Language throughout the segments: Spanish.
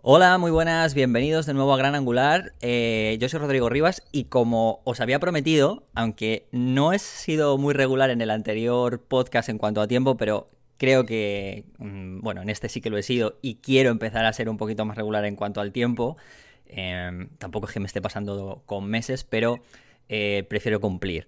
Hola, muy buenas, bienvenidos de nuevo a Gran Angular. Eh, yo soy Rodrigo Rivas y como os había prometido, aunque no he sido muy regular en el anterior podcast en cuanto a tiempo, pero creo que, mm, bueno, en este sí que lo he sido y quiero empezar a ser un poquito más regular en cuanto al tiempo. Em, tampoco es que me esté pasando con meses, pero eh, prefiero cumplir.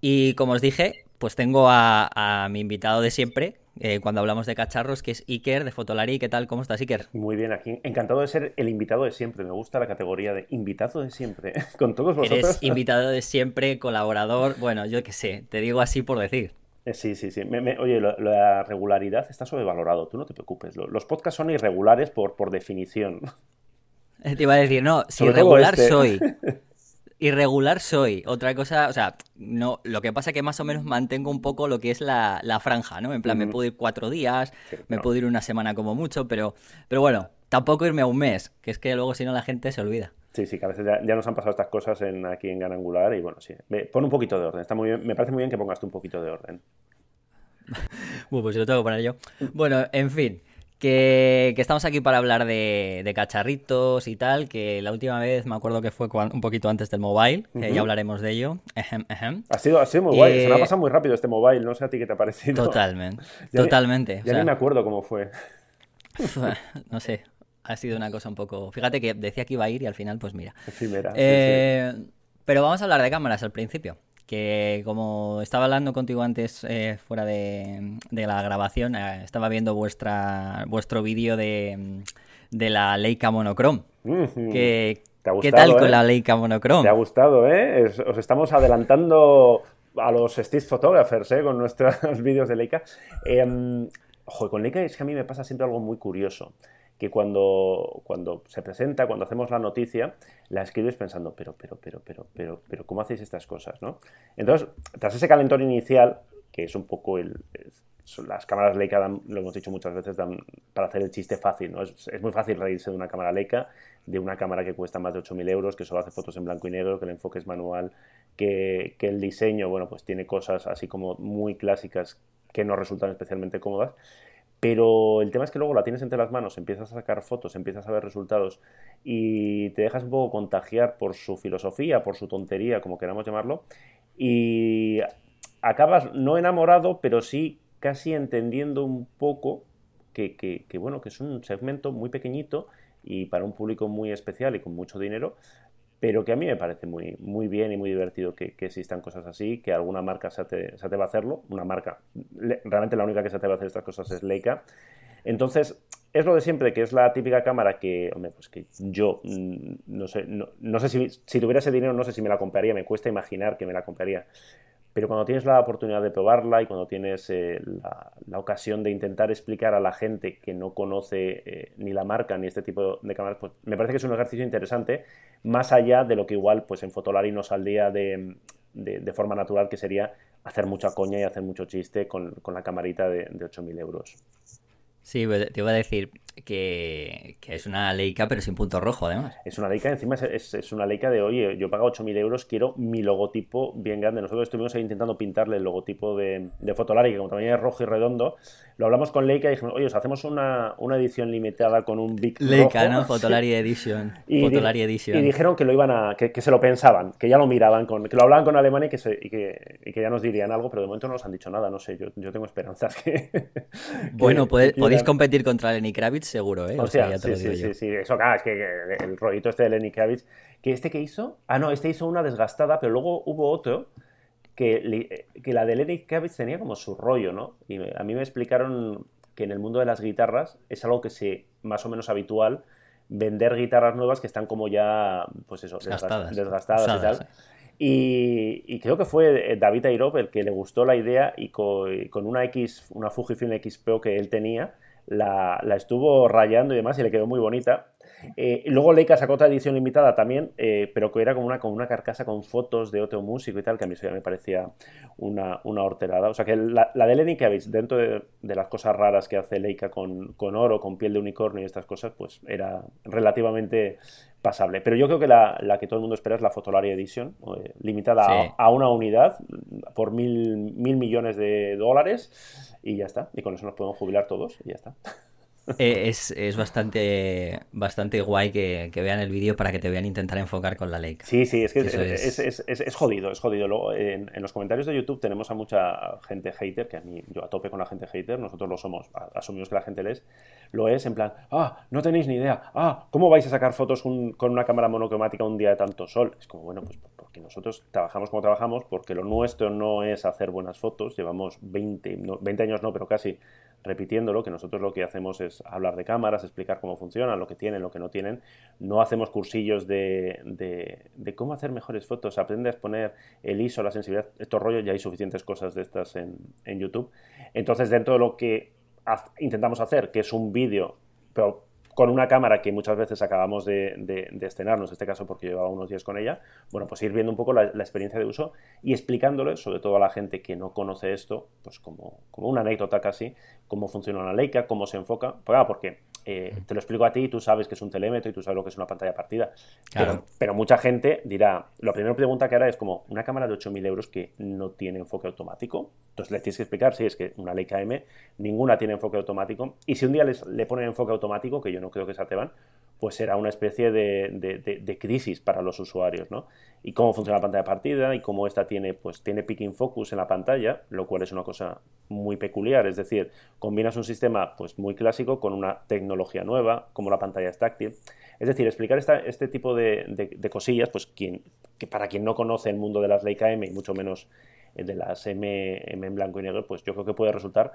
Y como os dije, pues tengo a mi invitado de siempre, eh, cuando hablamos de cacharros, que es Iker de Fotolari. ¿Qué tal? ¿Cómo estás, Iker? Muy bien, aquí encantado de ser el invitado de siempre. Me gusta la categoría de invitado de siempre. Con todos vosotros. Eres invitado de siempre, colaborador. Bueno, yo qué sé, te digo así por decir. Eh, sí, sí, sí. oye, la, regularidad está sobrevalorado, tú no te preocupes. Los podcasts son irregulares por, por definición. Te iba a decir, no, si irregular este. soy. Irregular soy. Otra cosa, o sea, no, lo que pasa es que más o menos mantengo un poco lo que es la, franja, ¿no? En plan, me puedo ir cuatro días, me puedo ir una semana como mucho, pero, pero bueno, tampoco irme a un mes, que es que luego si no la gente se olvida. Sí, sí, que a veces ya, nos han pasado estas cosas en, aquí en Gran Angular y bueno, sí. pon un poquito de orden. Está muy bien, me parece muy bien que pongas tú un poquito de orden. bueno, pues lo tengo que poner yo. Bueno, en fin. Que, estamos aquí para hablar de, cacharritos y tal, que la última vez me acuerdo que fue un poquito antes del mobile, que ya hablaremos de ello. Ha, sido, ha sido muy guay, se me ha pasado muy rápido este mobile, no sé a ti qué te ha parecido. Totalmente, totalmente. ya ni me acuerdo cómo fue. no sé, ha sido una cosa un poco... Fíjate que decía que iba a ir y al final, pues mira. Eh, pero vamos a hablar de cámaras al principio que como estaba hablando contigo antes eh, fuera de, la grabación, eh, estaba viendo vuestra vuestro vídeo de, la Leica Monochrome. ¿Qué tal con eh? la Leica Monochrome? Te ha gustado, ¿eh? os estamos adelantando a los Steve Photographers ¿eh? con nuestros vídeos de Leica. Em, ojo, con Leica es que a mí me pasa siempre algo muy curioso que cuando, cuando se presenta, cuando hacemos la noticia, la escribes pensando, pero, pero, pero, pero, pero, pero, ¿cómo hacéis estas cosas? ¿no? Entonces, tras ese calentón inicial, que es un poco el... las cámaras Leica, lo hemos dicho muchas veces, dan para hacer el chiste fácil. ¿no? Es, muy fácil reírse de una cámara Leica, de una cámara que cuesta más de 8.000 euros, que solo hace fotos en blanco y negro, que el enfoque es manual, que, que el diseño, bueno, pues tiene cosas así como muy clásicas que no resultan especialmente cómodas. Pero el tema es que luego la tienes entre las manos, empiezas a sacar fotos, empiezas a ver resultados y te dejas un poco contagiar por su filosofía, por su tontería, como queramos llamarlo, y acabas no enamorado, pero sí casi entendiendo un poco que, bueno, que es un segmento muy pequeñito y para un público muy especial y con mucho dinero, pero que a mí me parece muy, muy bien y muy divertido que, existan cosas así, que alguna marca se te, se va a hacerlo, una marca, realmente la única que se te va a hacer estas cosas es Leica. Entonces, es lo de siempre, que es la típica cámara que, hombre, pues que yo, mm, no sé, no, sé si, si tuviera ese dinero, no sé si me la compraría, me cuesta imaginar que me la compraría. Pero cuando tienes la oportunidad de probarla y cuando tienes eh, la, ocasión de intentar explicar a la gente que no conoce eh, ni la marca ni este tipo de cámaras, pues me parece que es un ejercicio interesante, más allá de lo que igual pues en Fotolari no saldría de, de, forma natural, que sería hacer mucha coña y hacer mucho chiste con, con la camarita de, de 8.000 euros. Sí, pues, te iba a decir que, es una Leica, pero sin punto rojo, además. Es una Leica, encima es, es, una Leica de, oye, yo pago 8.000 euros, quiero mi logotipo bien grande. Nosotros estuvimos ahí intentando pintarle el logotipo de, de Fotolari, que como también es rojo y redondo, lo hablamos con Leica y dijimos, oye, os hacemos una, edición limitada con un Big Leica, ¿no? Fotolari Edition. y, Edition. Y dijeron que lo iban a, que, se lo pensaban, que ya lo miraban, con, que lo hablaban con Alemania y que, y que, y que, ya nos dirían algo, pero de momento no nos han dicho nada, no sé, yo, yo tengo esperanzas que... bueno, podéis competir contra Lenny Kravitz seguro, ¿eh? O, sea, sí, sí, sí, sí, eso, claro, es que el rollito este de Lenny Kravitz, que este que hizo, ah, no, este hizo una desgastada, pero luego hubo otro que, que la de Lenny Kravitz tenía como su rollo, ¿no? Y a mí me explicaron que en el mundo de las guitarras es algo que se más o menos habitual vender guitarras nuevas que están como ya, pues eso, desgastadas, desgastadas y tal. Y, creo que fue David Airop el que le gustó la idea y con, una X, una Fujifilm X Pro que él tenía, la, la, estuvo rayando y demás y le quedó muy bonita. Eh, luego Leica sacó otra edición limitada también, eh, pero que era como una, con una carcasa con fotos de otro músico y tal, que a mí eso ya me parecía una, una horterada. O sea que la, la de Lenny Kravitz, dentro de, las cosas raras que hace Leica con, con, oro, con piel de unicornio y estas cosas, pues era relativamente pasable. Pero yo creo que la, la que todo el mundo espera es la Fotolari Edition, eh, limitada a, a, una unidad por mil, mil millones de dólares y ya está. Y con eso nos podemos jubilar todos y ya está. Eh, es, bastante, bastante guay que, vean el vídeo para que te vean intentar enfocar con la Leica. Sí, sí, es que es, jodido, es jodido. Luego, en, los comentarios de YouTube tenemos a mucha gente hater, que a mí, yo a tope con la gente hater, nosotros lo somos, asumimos que la gente les, lo es en plan, ah, no tenéis ni idea, ah, ¿cómo vais a sacar fotos con una cámara monocromática un día de tanto sol? Es como, bueno, pues porque nosotros trabajamos como trabajamos, porque lo nuestro no es hacer buenas fotos, llevamos 20, 20 años no, pero casi repitiéndolo, que nosotros lo que hacemos es hablar de cámaras, explicar cómo funcionan, lo que tienen, lo que no tienen. No hacemos cursillos de, de, cómo hacer mejores fotos, aprende a exponer el ISO, la sensibilidad, estos rollos, ya hay suficientes cosas de estas en, en YouTube. Entonces, dentro de lo que intentamos hacer, que es un vídeo, pero con una cámara que muchas veces acabamos de, de, estrenarnos, en este caso porque llevaba unos días con ella, bueno, pues ir viendo un poco la, experiencia de uso y explicándole, sobre todo a la gente que no conoce esto, pues como, como una anécdota casi, cómo funciona una Leica, cómo se enfoca, pues, ah, porque eh, te lo explico a ti tú sabes que es un telémetro y tú sabes lo que es una pantalla partida. Pero, mucha gente dirá, la primera pregunta que hará es como, una cámara de 8.000 euros que no tiene enfoque automático. Entonces le tienes que explicar, si es que una Leica M, ninguna tiene enfoque automático. Y si un día les, le ponen enfoque automático, que yo no creo que se atrevan, pues será una especie de, crisis para los usuarios, ¿no? Y cómo funciona la pantalla partida y cómo esta tiene, pues, tiene picking focus en la pantalla, lo cual es una cosa muy peculiar, es decir, combinas un sistema pues, muy clásico con una tecnología nueva, como la pantalla es táctil. Es decir, explicar este tipo de, cosillas, pues quien, que para quien no conoce el mundo de las Leica M y mucho menos de las M en blanco y negro, pues yo creo que puede resultar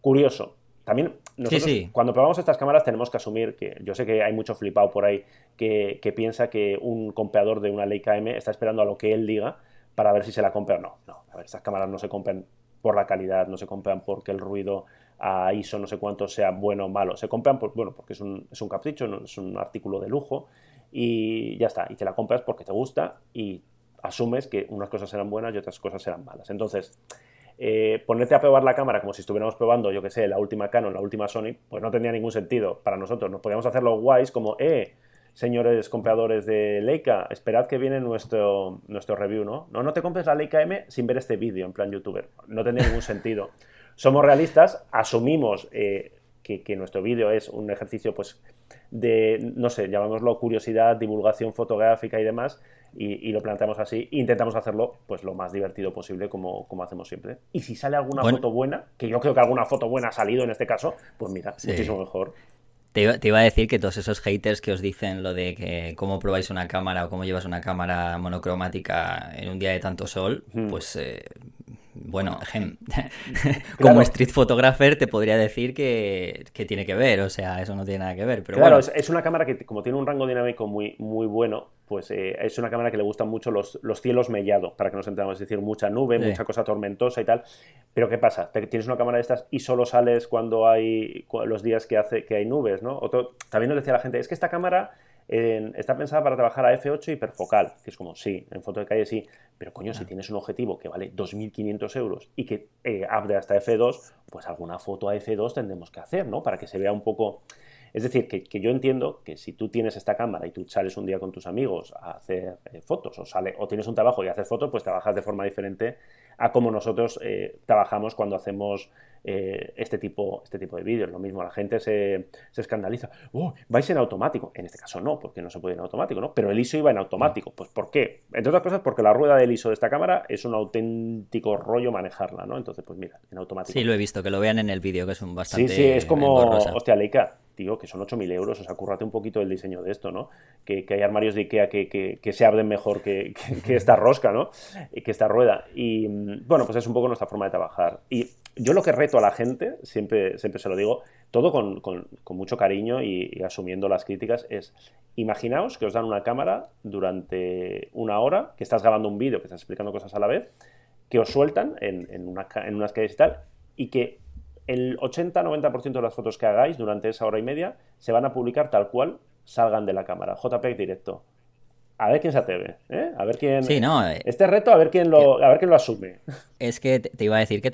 curioso. También nosotros, cuando probamos estas cámaras, tenemos que asumir que yo sé que hay mucho flipado por ahí que, piensa que un comprador de una Leica M está esperando a lo que él diga para ver si se la compra o no. No, a ver, estas cámaras no se compran por la calidad, no se compran porque el ruido a ISO no sé cuánto sea bueno o malo. Se compran por, bueno, porque es un, es un capricho, es un artículo de lujo y ya está. Y te la compras porque te gusta y asumes que unas cosas serán buenas y otras cosas serán malas. Entonces, eh, ponerte a probar la cámara como si estuviéramos probando, yo que sé, la última Canon, la última Sony, pues no tendría ningún sentido para nosotros. Nos podíamos hacerlo guays como, eh, señores compradores de Leica, esperad que viene nuestro, nuestro review, ¿no? No, no te compres la Leica M sin ver este vídeo en plan youtuber. No tendría ningún sentido. Somos realistas, asumimos eh, que, que, nuestro vídeo es un ejercicio, pues, de, no sé, llamémoslo curiosidad, divulgación fotográfica y demás, y, lo planteamos así. Intentamos hacerlo pues lo más divertido posible como, como hacemos siempre. Y si sale alguna foto buena, que yo creo que alguna foto buena ha salido en este caso, pues mira, muchísimo mejor. Te iba, a decir que todos esos haters que os dicen lo de que cómo probáis una cámara o cómo llevas una cámara monocromática en un día de tanto sol, pues eh, bueno, como street photographer te podría decir que, tiene que ver, o sea, eso no tiene nada que ver. Pero claro, es, es, una cámara que como tiene un rango dinámico muy, muy bueno, pues eh, es una cámara que le gustan mucho los, los cielos mellados, para que nos entendamos, es decir, mucha nube, mucha cosa tormentosa y tal. Pero ¿qué pasa? tienes una cámara de estas y solo sales cuando hay los días que, hace, que hay nubes, ¿no? también nos decía la gente, es que esta cámara está pensada para trabajar a F8 hiperfocal, que es como, sí, en foto de calle sí, pero coño, si tienes un objetivo que vale 2.500 euros y que eh, abre hasta F2, pues alguna foto a F2 tendremos que hacer, ¿no? Para que se vea un poco... Es decir, que, yo entiendo que si tú tienes esta cámara y tú sales un día con tus amigos a hacer eh, fotos o, sale, o tienes un trabajo y haces fotos, pues trabajas de forma diferente a como nosotros eh, trabajamos cuando hacemos eh, este, tipo, este tipo de vídeos. Lo mismo, la gente se, escandaliza. ¡Oh, vais en automático! En este caso no, porque no se puede en automático, ¿no? Pero el ISO iba en automático. Pues ¿por qué? Entre otras cosas, porque la rueda del ISO de esta cámara es un auténtico rollo manejarla, ¿no? Entonces, pues mira, en automático. Sí, lo he visto, que lo vean en el vídeo, que es un bastante. Sí, sí, es como. Hostia, Leica, digo, que son 8.000 euros, o sea, currate un poquito el diseño de esto, ¿no? Que, hay armarios de Ikea que, se abren mejor que, esta rosca, ¿no? Y que esta rueda. Y mm, bueno, pues es un poco nuestra forma de trabajar. Y yo lo que reto a la gente, siempre, siempre se lo digo, todo con, mucho cariño y, asumiendo las críticas, es imaginaos que os dan una cámara durante una hora, que estás grabando un vídeo, que estás explicando cosas a la vez, que os sueltan en, en, una, en unas calles y tal, y que el 80-90% de las fotos que hagáis durante esa hora y media se van a publicar tal cual salgan de la cámara. JPEG directo. A ver quién se atreve, ¿eh? A ver quién. Sí, no. Eh, este reto, a ver quién lo, a ver quién lo asume. Es que te iba a decir que,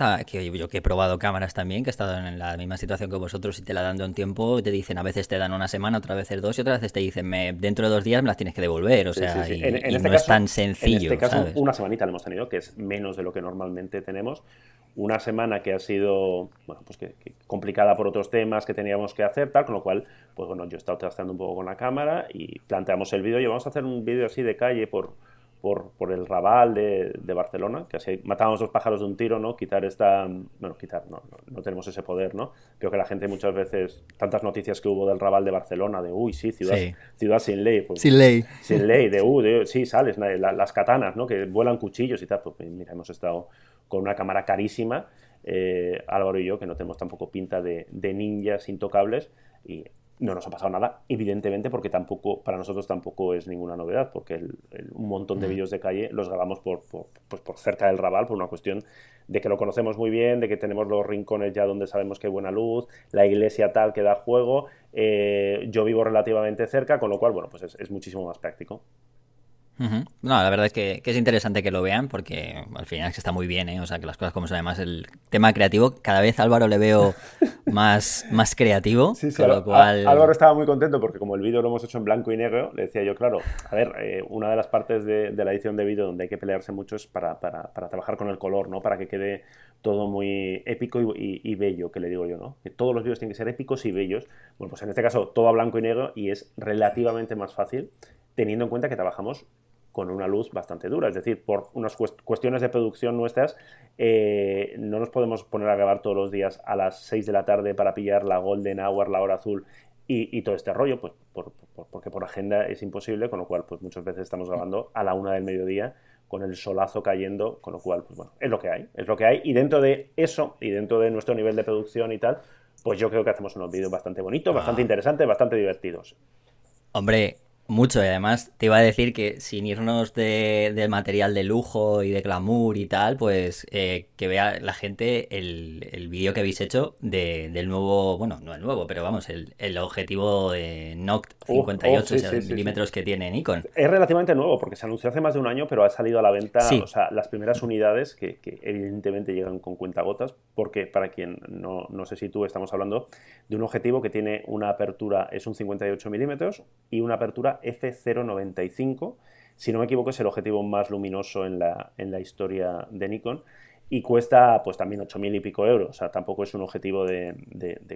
yo que he probado cámaras también, que he estado en la misma situación que vosotros y te la dan de un tiempo, te dicen, a veces te dan una semana, otras veces dos y otras veces te dicen, me, dentro de dos días me las tienes que devolver. O sea, y, este no es tan sencillo. En este caso, una semanita lo hemos tenido, que es menos de lo que normalmente tenemos una semana que ha sido, bueno, pues que, complicada por otros temas que teníamos que hacer, tal, con lo cual, pues bueno, yo he estado trazando un poco con la cámara y planteamos el vídeo y vamos a hacer un vídeo así de calle por, por, el Raval de, Barcelona, que así matábamos dos pájaros de un tiro, ¿no? Quitar esta... Bueno, quitar, no, no, tenemos ese poder, ¿no? Creo que la gente muchas veces, tantas noticias que hubo del Raval de Barcelona, de, uy, sí, ciudad, ciudad sin ley. Pues, sin ley. Sin ley, de, uy, sí, sales, las katanas, ¿no? Que vuelan cuchillos y tal. Pues mira, hemos estado con una cámara carísima, eh, Álvaro y yo, que no tenemos tampoco pinta de, de ninjas intocables, y no nos ha pasado nada, evidentemente, porque tampoco, para nosotros tampoco es ninguna novedad, porque un montón de vídeos de calle los grabamos por, pues por cerca del Raval, por una cuestión de que lo conocemos muy bien, de que tenemos los rincones ya donde sabemos que hay buena luz, la iglesia tal que da juego, eh, yo vivo relativamente cerca, con lo cual, bueno, pues es muchísimo más práctico. No, la verdad es que, es interesante que lo vean porque al final es que está muy bien, ¿eh? O sea, que las cosas como son. Además, el tema creativo, cada vez Álvaro le veo más, más creativo. Sí, sí, Álvaro estaba muy contento porque como el vídeo lo hemos hecho en blanco y negro, le decía yo, claro, a ver, eh, una de las partes de, la edición de vídeo donde hay que pelearse mucho es para, trabajar con el color, ¿no? Para que quede todo muy épico y, bello, que le digo yo, ¿no? Que todos los vídeos tienen que ser épicos y bellos. Bueno, pues en este caso todo a blanco y negro y es relativamente más fácil teniendo en cuenta que trabajamos con una luz bastante dura. Es decir, por unas cuestiones de producción nuestras, eh, no nos podemos poner a grabar todos los días a las 6 de la tarde para pillar la Golden Hour, la hora azul y, todo este rollo, pues porque por agenda es imposible, con lo cual pues muchas veces estamos grabando a la una del mediodía con el solazo cayendo, con lo cual, pues bueno, es lo que hay, es lo que hay. Y dentro de eso, y dentro de nuestro nivel de producción y tal, pues yo creo que hacemos unos vídeos bastante bonitos, bastante ah. interesantes, bastante divertidos. Hombre, mucho, y además te iba a decir que sin irnos de, del material de lujo y de glamour y tal, pues eh, que vea la gente el, el vídeo que habéis hecho de, del nuevo, bueno, no el nuevo, pero vamos, el, el objetivo de Noct 58 milímetros que tiene Nikon. Es relativamente nuevo porque se anunció hace más de un año, pero ha salido a la venta, o sea, las primeras unidades que, que, evidentemente llegan con cuentagotas, porque para quien no, no sé si tú estamos hablando de un objetivo que tiene una apertura, es un 58 milímetros y una apertura F095. Si no me equivoco, es el objetivo más luminoso en la, en la historia de Nikon y cuesta pues también 8.000 y pico euros, o sea, tampoco es un objetivo de,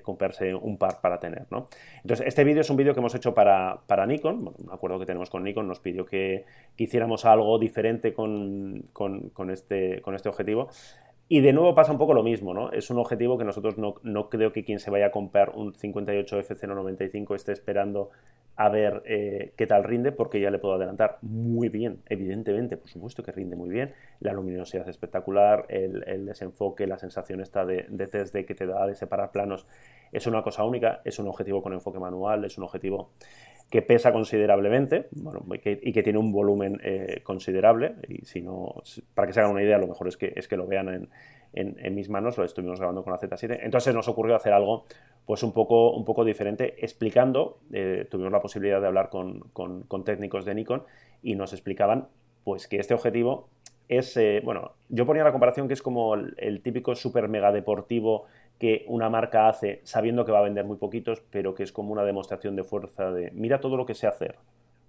comprarse un par para tener, ¿no? Entonces, este vídeo es un vídeo que hemos hecho para, para Nikon, un acuerdo que tenemos con Nikon, nos pidió que, hiciéramos algo diferente con, con, este, con este objetivo, y de nuevo pasa un poco lo mismo, ¿no? Es un objetivo que nosotros no, no creo que quien se vaya a comprar un 58 F095 esté esperando a ver eh, qué tal rinde, porque ya le puedo adelantar muy bien, evidentemente, por supuesto que rinde muy bien, la luminosidad es espectacular, el, desenfoque, la sensación esta de, de 3D que te da de separar planos es una cosa única, es un objetivo con enfoque manual, es un objetivo que pesa considerablemente bueno, y, que, tiene un volumen eh, considerable. Y si no, para que se hagan una idea, lo mejor es que, es que lo vean en, en, mis manos, lo estuvimos grabando con la Z7. Entonces nos ocurrió hacer algo pues un poco, un poco diferente, explicando, eh, tuvimos la posibilidad de hablar con, con, técnicos de Nikon y nos explicaban pues que este objetivo es, eh, bueno, yo ponía la comparación que es como el, típico super mega deportivo que una marca hace sabiendo que va a vender muy poquitos, pero que es como una demostración de fuerza de mira todo lo que sé hacer.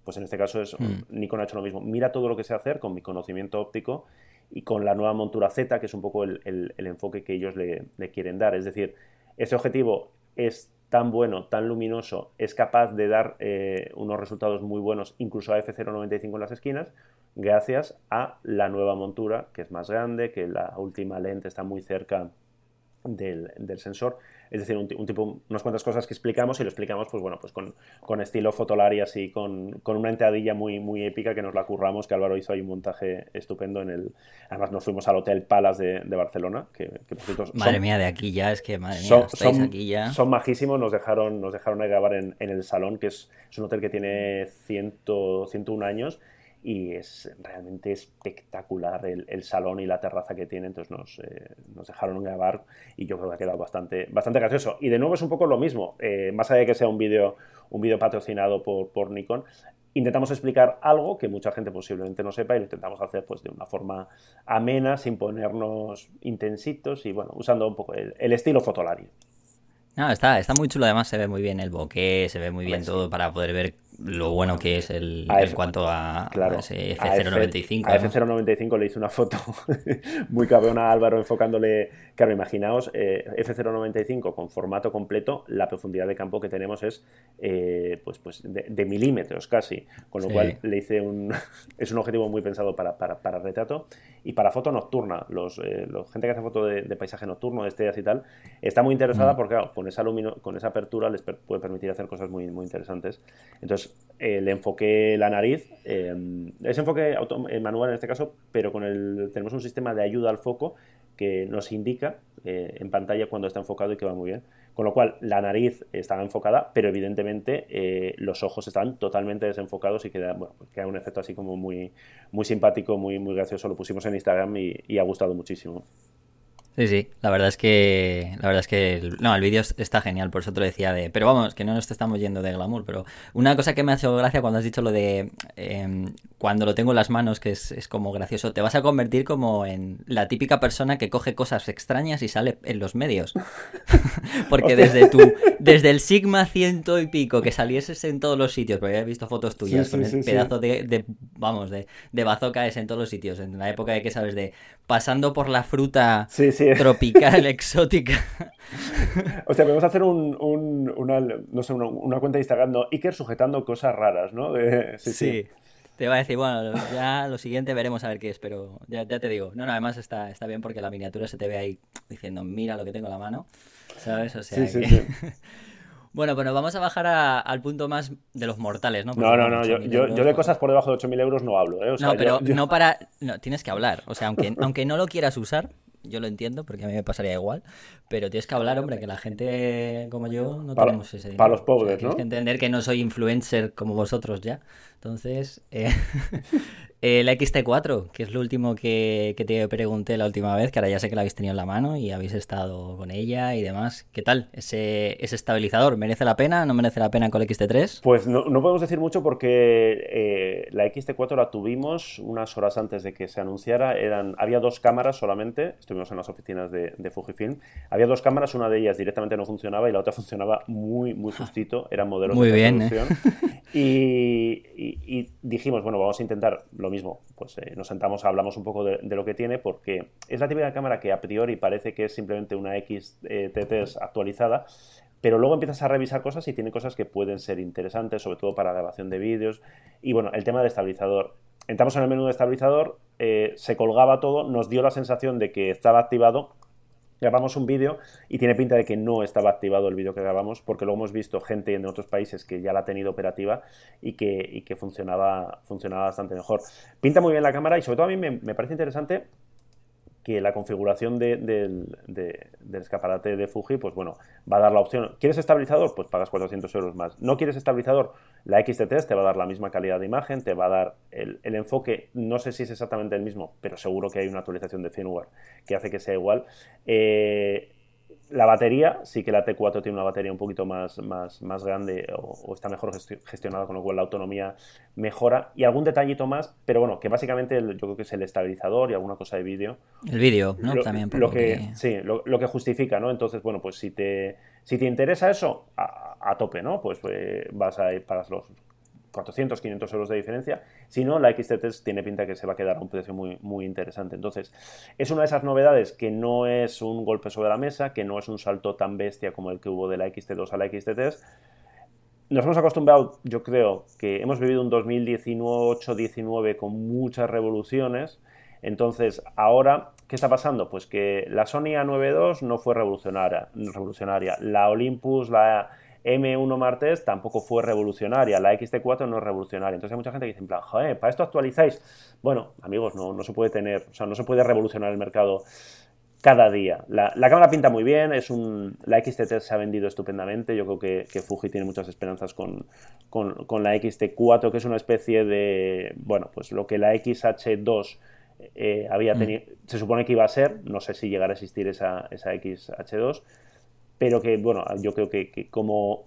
Pues en este caso es mm. Nikon ha hecho lo mismo. Mira todo lo que sé hacer con mi conocimiento óptico y con la nueva montura Z, que es un poco el, enfoque que ellos le, quieren dar. Es decir, este objetivo es tan bueno, tan luminoso, es capaz de dar eh, unos resultados muy buenos, incluso a F095 en las esquinas, gracias a la nueva montura, que es más grande, que la última lente está muy cerca del, del sensor es decir, un, tipo, unas cuantas cosas que explicamos y lo explicamos, pues bueno, pues con, con estilo fotolari así, con, con, una entradilla muy, muy épica que nos la curramos, que Álvaro hizo ahí un montaje estupendo en el... Además nos fuimos al Hotel Palace de, de Barcelona, que, Madre mía, de aquí ya, es que madre mía, son, aquí ya. Son majísimos, nos dejaron, nos dejaron grabar en, en el salón, que es, es, un hotel que tiene 100, 101 años y es realmente espectacular el, salón y la terraza que tiene, entonces nos, eh, nos, dejaron grabar y yo creo que ha quedado bastante, bastante gracioso. Y de nuevo es un poco lo mismo, eh, más allá de que sea un vídeo un vídeo patrocinado por, por Nikon, intentamos explicar algo que mucha gente posiblemente no sepa y lo intentamos hacer pues de una forma amena, sin ponernos intensitos y bueno, usando un poco el, estilo fotolario. No, está, está muy chulo, además se ve muy bien el bokeh, se ve muy bien todo para poder ver lo bueno que es el, en cuanto a, ese F095. A, F095 le hice una foto muy cabrona a Álvaro enfocándole. Claro, imaginaos, eh, F095 con formato completo, la profundidad de campo que tenemos es eh, pues, pues de, milímetros casi. Con lo cual le hice un. es un objetivo muy pensado para, para, retrato y para foto nocturna. Los, eh, gente que hace foto de, paisaje nocturno, de estrellas y tal, está muy interesada mm. porque con, esa con esa apertura les puede permitir hacer cosas muy, muy interesantes. Entonces, eh, le enfoqué la nariz, eh, es enfoque eh, manual en este caso, pero con el, tenemos un sistema de ayuda al foco que nos indica en pantalla cuando está enfocado y que va muy bien. Con lo cual, la nariz estaba enfocada, pero evidentemente los ojos están totalmente desenfocados y queda, bueno, queda un efecto así como muy, muy simpático, muy, muy gracioso. Lo pusimos en Instagram y ha gustado muchísimo. Sí, sí, la verdad es que la verdad es que el, no, el vídeo está genial, por eso te lo decía de, pero vamos, que no nos estamos yendo de glamour, pero una cosa que me ha hecho gracia cuando has dicho lo de em, cuando lo tengo en las manos, que es, como gracioso, te vas a convertir como en la típica persona que coge cosas extrañas y sale en los medios. porque desde tu, desde el Sigma ciento y pico que salieses en todos los sitios, porque he visto fotos tuyas con el pedazo de, vamos, de, de bazooka es en todos los sitios, en la época de que sabes de pasando por la fruta tropical, exótica. O sea, podemos hacer un, una, no sé, una, cuenta de Instagram, no, Iker sujetando cosas raras, ¿no? sí, Te va a decir, bueno, ya lo siguiente veremos a ver qué es, pero ya, te digo. No, no, además está, está bien porque la miniatura se te ve ahí diciendo, mira lo que tengo en la mano, ¿sabes? O sea, sí, sí, Bueno, bueno, vamos a bajar al punto más de los mortales, ¿no? no, no, no, yo, de cosas por debajo de 8.000 euros no hablo, ¿eh? no, pero no para... No, tienes que hablar, o sea, aunque, aunque no lo quieras usar, yo lo entiendo porque a mí me pasaría igual, pero tienes que hablar, hombre, que la gente como yo no tenemos ese... Para los pobres, Tienes que entender que no soy influencer como vosotros ya. Entonces, eh, El XT4, que es lo último que, te pregunté la última vez, que ahora ya sé que la habéis tenido en la mano y habéis estado con ella y demás. ¿Qué tal? ¿Ese, ese estabilizador merece la pena? ¿No merece la pena con el XT3? Pues no, podemos decir mucho porque eh, la XT4 la tuvimos unas horas antes de que se anunciara. Eran, había dos cámaras solamente, estuvimos en las oficinas de, Fujifilm. Había dos cámaras, una de ellas directamente no funcionaba y la otra funcionaba muy, muy justito. Eran modelos muy bien, ¿eh? y, y dijimos, bueno, vamos a intentar lo mismo, pues eh, nos sentamos, hablamos un poco de, lo que tiene, porque es la típica cámara que a priori parece que es simplemente una XT3 actualizada, pero luego empiezas a revisar cosas y tiene cosas que pueden ser interesantes, sobre todo para grabación de vídeos. Y bueno, el tema del estabilizador. Entramos en el menú de estabilizador, eh, se colgaba todo, nos dio la sensación de que estaba activado, grabamos un vídeo y tiene pinta de que no estaba activado el vídeo que grabamos porque luego hemos visto gente en otros países que ya la ha tenido operativa y que, que funcionaba, funcionaba bastante mejor. Pinta muy bien la cámara y sobre todo a mí me parece interesante que la configuración del escaparate de Fuji, pues bueno, va a dar la opción. ¿Quieres estabilizador? Pues pagas 400 euros más. ¿No quieres estabilizador? La XT3 te va a dar la misma calidad de imagen, te va a dar el, enfoque, no sé si es exactamente el mismo, pero seguro que hay una actualización de firmware que hace que sea igual. Eh, la batería, sí que la T4 tiene una batería un poquito más, más, más grande o, está mejor gestionada, con lo cual la autonomía mejora. Y algún detallito más, pero bueno, que básicamente yo creo que es el estabilizador y alguna cosa de vídeo. El vídeo, ¿no? También. Lo que, Sí, lo, que justifica, ¿no? Entonces, bueno, pues si te, si te interesa eso, a, tope, ¿no? Pues, pues vas a ir, para los 400, 500 euros de diferencia. Si no, la XT3 tiene pinta que se va a quedar a un precio muy, muy interesante. Entonces, es una de esas novedades que no es un golpe sobre la mesa, que no es un salto tan bestia como el que hubo de la XT2 a la XT3. Nos hemos acostumbrado, yo creo, que hemos vivido un 2018-19 con muchas revoluciones. Entonces, ahora, ¿qué está pasando? Pues que la Sony A92 no fue revolucionaria, revolucionaria. La Olympus, la M1 Martes tampoco fue revolucionaria, la XT4 no es revolucionaria. Entonces hay mucha gente que dice, en plan, joder, ¿para esto actualizáis? Bueno, amigos, no, no se puede tener, o sea, no se puede revolucionar el mercado cada día. La, cámara pinta muy bien, es un, la XT3 se ha vendido estupendamente, yo creo que, que Fuji tiene muchas esperanzas con, con, la XT4, que es una especie de, bueno, pues lo que la XH2 eh, había mm. tenido, se supone que iba a ser, no sé si llegará a existir esa, esa XH2, pero que, bueno, yo creo que, como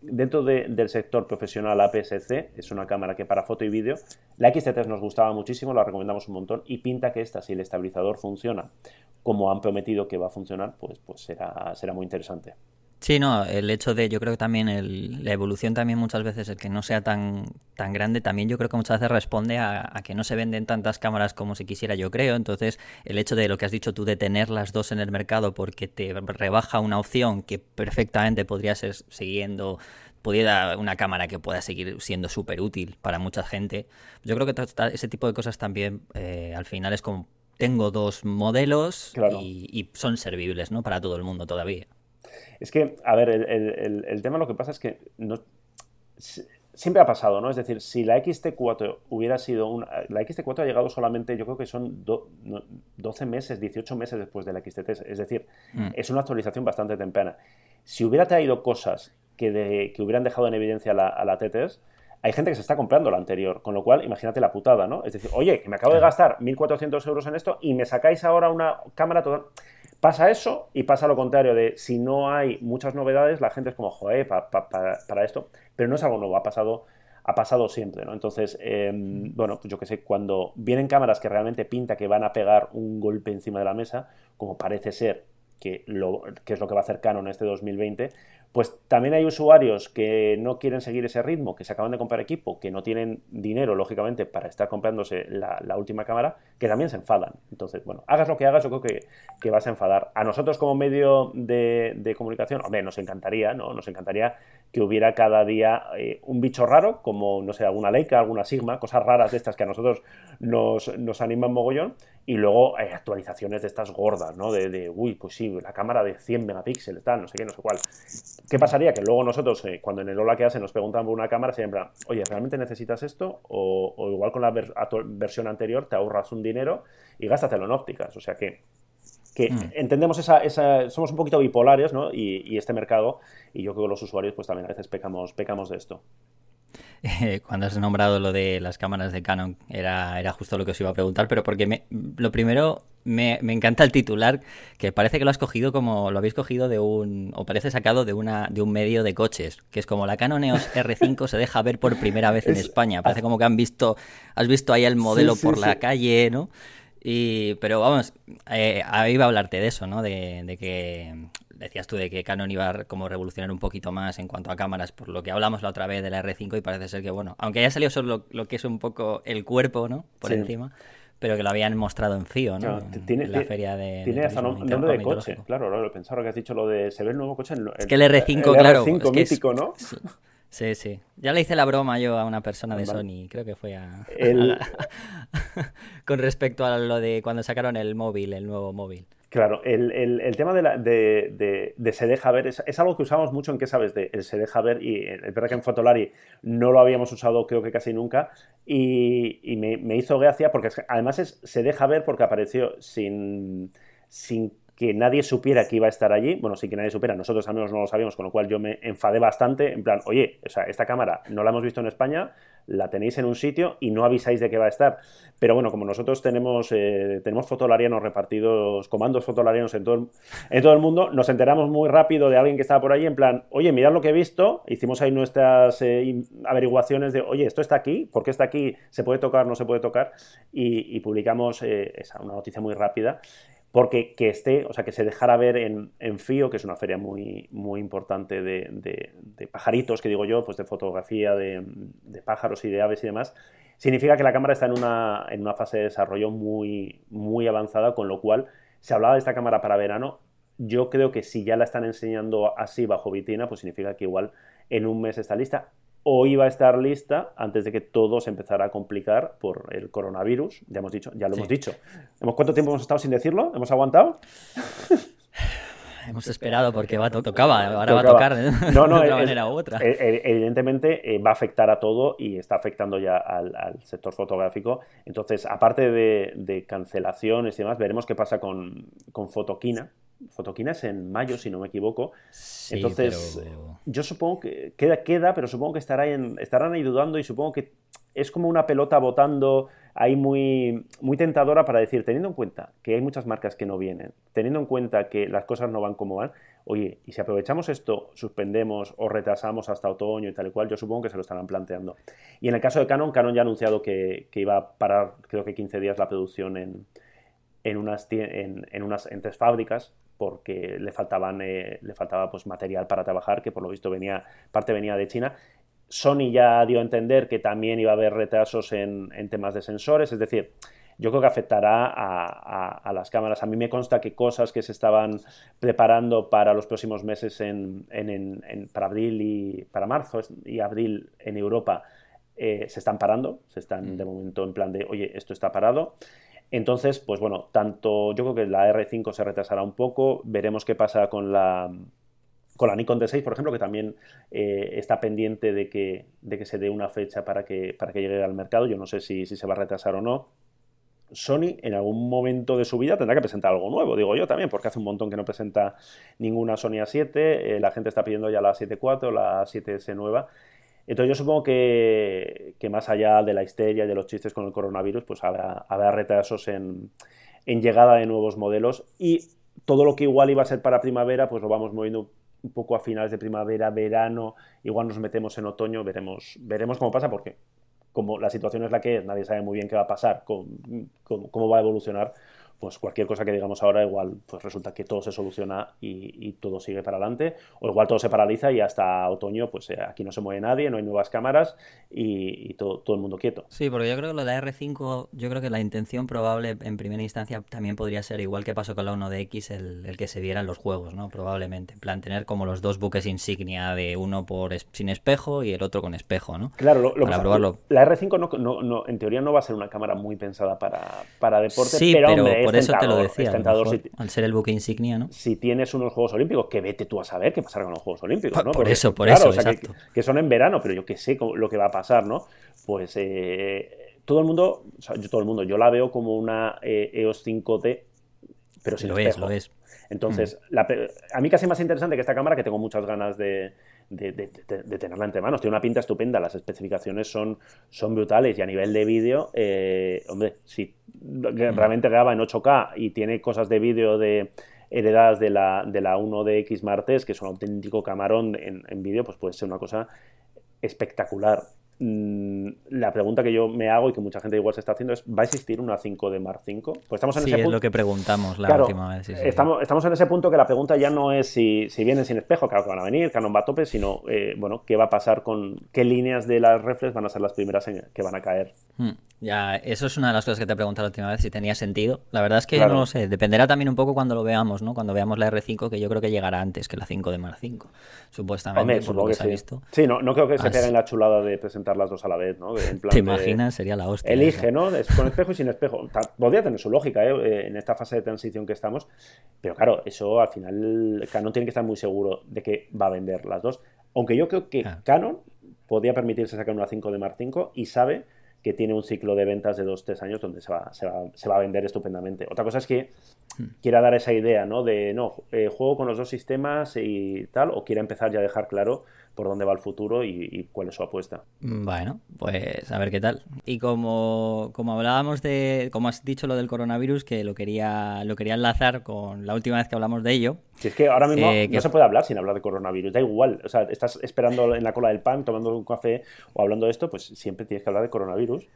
dentro del sector profesional APS-C, es una cámara que para foto y vídeo, la XT3 nos gustaba muchísimo, la recomendamos un montón y pinta que esta, si el estabilizador funciona como han prometido que va a funcionar, pues, pues será, será muy interesante. Sí, no, el hecho de, yo creo que también la evolución también muchas veces, el que no sea tan, tan grande, también yo creo que muchas veces responde a, que no se venden tantas cámaras como se quisiera, yo creo. Entonces, el hecho de lo que has dicho tú de tener las dos en el mercado porque te rebaja una opción que perfectamente podría ser siguiendo pudiera una cámara que pueda seguir siendo súper útil para mucha gente. Yo creo que ese tipo de cosas también eh, al final es como tengo dos modelos y, son servibles ¿no? para todo el mundo todavía. Es que, a ver, el, tema lo que pasa es que no, siempre ha pasado, ¿no? Es decir, si la XT4 hubiera sido una... La XT4 ha llegado solamente, yo creo que son 12 meses, 18 meses después de la XT3. Es decir, mm. es una actualización bastante temprana. Si hubiera traído cosas que, que hubieran dejado en evidencia a la, a la T3, hay gente que se está comprando la anterior, con lo cual imagínate la putada, ¿no? Es decir, oye, que me acabo de gastar 1.400 euros en esto y me sacáis ahora una cámara total... Pasa eso y pasa lo contrario de si no hay muchas novedades, la gente es como, joder, para esto, pero no es algo nuevo, ha pasado, ha pasado siempre, ¿no? Entonces, em, bueno, pues yo que sé, cuando vienen cámaras que realmente pinta que van a pegar un golpe encima de la mesa, como parece ser que, lo, que es lo que va a hacer Canon este 2020, pues también hay usuarios que no quieren seguir ese ritmo, que se acaban de comprar equipo, que no tienen dinero, lógicamente, para estar comprándose la, última cámara, que también se enfadan. Entonces, bueno, hagas lo que hagas, yo creo que, que vas a enfadar. A nosotros como medio de, de, comunicación, hombre, nos encantaría, ¿no? Nos encantaría que hubiera cada día eh, un bicho raro, como, no sé, alguna Leica, alguna Sigma, cosas raras de estas que a nosotros nos, nos animan mogollón, y luego hay actualizaciones de estas gordas, ¿no? De, de, uy, pues sí, la cámara de 100 megapíxeles, tal, no sé qué, no sé cuál. ¿Qué pasaría? Que luego nosotros, eh, cuando en el Hola que hace nos preguntan por una cámara, siempre, oye, ¿realmente necesitas esto? O, igual con la versión anterior te ahorras un dinero y gástatelo en ópticas. O sea que que mm. entendemos esa, esa, somos un poquito bipolares, ¿no? Y, este mercado, y yo creo que los usuarios pues también a veces pecamos, pecamos de esto. Cuando has nombrado lo de las cámaras de Canon, era, era justo lo que os iba a preguntar, pero porque me, lo primero, me, me, encanta el titular, que parece que lo has cogido como, lo habéis cogido de un, o parece sacado de, una, de un medio de coches, que es como la Canon EOS R5 se deja ver por primera vez en España. Parece como que han visto, has visto ahí el modelo por la calle, ¿no? Y, pero vamos, eh, iba a hablarte de eso, ¿no? De, que decías tú de que Canon iba a como revolucionar un poquito más en cuanto a cámaras, por lo que hablamos la otra vez de la R5 y parece ser que, bueno, aunque haya salido solo lo, que es un poco el cuerpo, ¿no? Por encima, pero que lo habían mostrado en FIO, ¿no? tiene, en la feria de. Tiene hasta nombre de coche, claro, lo pensaba que has dicho lo de. Se ve el nuevo coche. En, es que el R5, claro. El R5 mítico, ¿no? Sí, sí. Ya le hice la broma yo a una persona de Sony, creo que fue a... Con respecto a lo de cuando sacaron el móvil, el nuevo móvil. Claro, el, tema de, la, de, se deja ver es, algo que usamos mucho en qué sabes de el se deja ver y es verdad que en Fotolari no lo habíamos usado creo que casi nunca y, me, hizo gracia porque además es, se deja ver porque apareció sin, sin que nadie supiera que iba a estar allí, bueno, sí que nadie supiera, nosotros al menos no lo sabíamos, con lo cual yo me enfadé bastante, en plan, oye, o sea, esta cámara no la hemos visto en España, la tenéis en un sitio y no avisáis de que va a estar. Pero bueno, como nosotros tenemos, eh, tenemos fotolarianos repartidos, comandos fotolarianos en todo, en todo el mundo, nos enteramos muy rápido de alguien que estaba por ahí, en plan, oye, mirad lo que he visto, hicimos ahí nuestras eh, averiguaciones de, oye, esto está aquí, ¿por qué está aquí? ¿Se puede tocar? ¿No se puede tocar? Y, publicamos eh, esa, una noticia muy rápida porque que esté, o sea, que se dejara ver en, en que es una feria muy, muy importante de, de, pajaritos, que digo yo, pues de fotografía de, de, pájaros y de aves y demás, significa que la cámara está en una, en una fase de desarrollo muy, muy avanzada, con lo cual se hablaba de esta cámara para verano. Yo creo que si ya la están enseñando así bajo vitrina, pues significa que igual en un mes está lista o iba a estar lista antes de que todo se empezara a complicar por el coronavirus. Ya hemos dicho, ya lo hemos dicho. ¿Cuánto tiempo hemos estado sin decirlo? ¿Hemos aguantado? Hemos esperado porque va, tocaba, ahora va a tocar de no, no, una manera u otra. Evidentemente eh, va a afectar a todo y está afectando ya al, sector fotográfico. Entonces, aparte de, cancelaciones y demás, veremos qué pasa con, con Fotoquina, Fotoquina es en mayo, si no me equivoco. Entonces, yo supongo que queda, queda, pero supongo que estará en, estarán ahí dudando y supongo que es como una pelota botando ahí muy, muy tentadora para decir, teniendo en cuenta que hay muchas marcas que no vienen, teniendo en cuenta que las cosas no van como van, oye, y si aprovechamos esto, suspendemos o retrasamos hasta otoño y tal y cual, yo supongo que se lo estarán planteando. Y en el caso de Canon, Canon ya ha anunciado que, que iba a parar, creo que 15 días la producción en, en unas, en, unas tres fábricas porque le faltaban eh, le faltaba pues material para trabajar que por lo visto venía parte venía de China Sony ya dio a entender que también iba a haber retrasos en, temas de sensores, es decir, yo creo que afectará a, las cámaras. A mí me consta que cosas que se estaban preparando para los próximos meses en, para abril y para marzo y abril en Europa eh, se están parando, se están de momento en plan de, oye, esto está parado. Entonces, pues bueno, tanto yo creo que la R5 se retrasará un poco, veremos qué pasa con la con la Nikon D6, por ejemplo, que también eh, está pendiente de que, de que se dé una fecha para que, para que llegue al mercado. Yo no sé si, se va a retrasar o no. Sony en algún momento de su vida tendrá que presentar algo nuevo, digo yo también, porque hace un montón que no presenta ninguna Sony A7, eh, la gente está pidiendo ya la A7 la A7S nueva. Entonces yo supongo que, más allá de la histeria y de los chistes con el coronavirus, pues habrá, habrá retrasos en, en llegada de nuevos modelos y todo lo que igual iba a ser para primavera, pues lo vamos moviendo un poco a finales de primavera, verano, igual nos metemos en otoño, veremos, veremos cómo pasa, porque como la situación es la que es, nadie sabe muy bien qué va a pasar, cómo va a evolucionar, pues cualquier cosa que digamos ahora igual pues resulta que todo se soluciona y, todo sigue para adelante o igual todo se paraliza y hasta otoño pues eh, aquí no se mueve nadie, no hay nuevas cámaras y, todo, todo, el mundo quieto. Sí, porque yo creo que lo de R5, yo creo que la intención probable en primera instancia también podría ser igual que pasó con la 1DX el, el que se viera en los juegos, ¿no? Probablemente, en plan tener como los dos buques insignia de uno por sin espejo y el otro con espejo, ¿no? Claro, lo, para probarlo. La R5 no, no, en teoría no va a ser una cámara muy pensada para, para deporte, sí, pero, por eso te lo decía. al ser el buque insignia, ¿no? Si tienes unos Juegos Olímpicos, que vete tú a saber qué pasará con los Juegos Olímpicos, ¿no? Por, eso, por eso, que, son en verano, pero yo qué sé lo que va a pasar, ¿no? Pues eh, todo el mundo, o sea, yo todo el mundo, yo la veo como una EOS eh, e 5T, pero sin lo espejo. Es, lo es. Entonces, mm. a mí casi más interesante que esta cámara, que tengo muchas ganas de, tenerla entre manos. Tiene una pinta estupenda, las especificaciones son, son brutales y a nivel de vídeo, eh, hombre, si realmente graba en 8K y tiene cosas de vídeo de heredadas de la, de la 1DX Martes, que es un auténtico camarón en, en vídeo, pues puede ser una cosa espectacular. Mm, la pregunta que yo me hago y que mucha gente igual se está haciendo es ¿va a existir una 5 de Mark 5? Pues estamos en ese es lo que preguntamos la última vez. estamos, estamos, en ese punto que la pregunta ya no es si, si, vienen sin espejo, claro que van a venir, Canon va a tope, sino eh, bueno, qué va a pasar con qué líneas de las reflex van a ser las primeras que van a caer. Hmm. Ya, eso es una de las cosas que te pregunté la última vez, si tenía sentido. La verdad es que no lo sé, dependerá también un poco cuando lo veamos, ¿no? Cuando veamos la R5, que yo creo que llegará antes que la 5 de Mark 5, supuestamente, por lo que, se ha visto. Sí, no, no creo que se en la chulada de presentar las dos a la vez, ¿no? ¿Te imaginas? Sería la hostia. Elige, ¿no? Es con espejo y sin espejo. Podría tener su lógica, ¿eh? En esta fase de transición que estamos, pero claro, eso al final Canon tiene que estar muy seguro de que va a vender las dos. Aunque yo creo que Canon podría permitirse sacar una 5 de Mark 5 y sabe que tiene un ciclo de ventas de 2-3 años donde se va, se, va, se va, a vender estupendamente. Otra cosa es que hmm. quiera dar esa idea, ¿no? De, no, eh, juego con los dos sistemas y tal, o quiera empezar ya a dejar claro por dónde va el futuro y, cuál es su apuesta. Bueno, pues a ver qué tal. Y como, como hablábamos de, como has dicho lo del coronavirus, que lo quería, lo quería enlazar con la última vez que hablamos de ello. Si es que ahora mismo eh, no se puede hablar sin hablar de coronavirus, da igual. O sea, estás esperando en la cola del pan, tomando un café o hablando de esto, pues siempre tienes que hablar de coronavirus.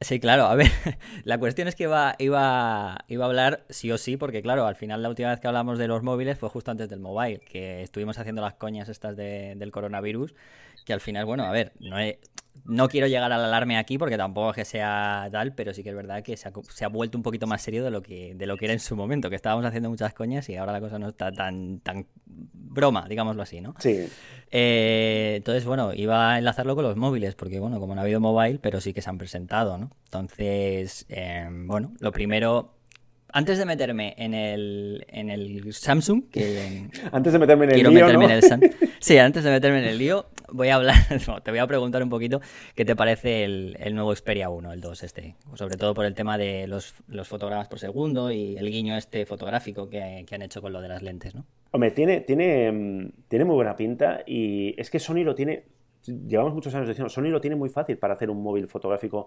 Sí, claro, a ver, la cuestión es que iba, iba, iba a hablar sí o sí, porque claro, al final la última vez que hablamos de los móviles fue justo antes del mobile, que estuvimos haciendo las coñas estas del coronavirus, que al final, bueno, a ver, no, no quiero llegar al alarme aquí porque tampoco es que sea tal, pero sí que es verdad que se ha, vuelto un poquito más serio de lo, que, de lo que era en su momento, que estábamos haciendo muchas coñas y ahora la cosa no está tan, tan broma, digámoslo así, ¿no? Sí. Eh, entonces, bueno, iba a enlazarlo con los móviles, porque bueno, como no ha habido mobile, pero sí que se han presentado, ¿no? Entonces, eh, bueno, lo primero antes de meterme en el, en el Samsung, que antes de meterme en el lío, en el sí, antes de meterme en el lío, voy a hablar, te voy a preguntar un poquito qué te parece el, el, nuevo Xperia 1, el 2 este, sobre todo por el tema de los, los fotogramas por segundo y el guiño este fotográfico que, que, han hecho con lo de las lentes, ¿no? Hombre, tiene, tiene, mm, tiene muy buena pinta y es que Sony lo tiene, llevamos muchos años diciendo, Sony lo tiene muy fácil para hacer un móvil fotográfico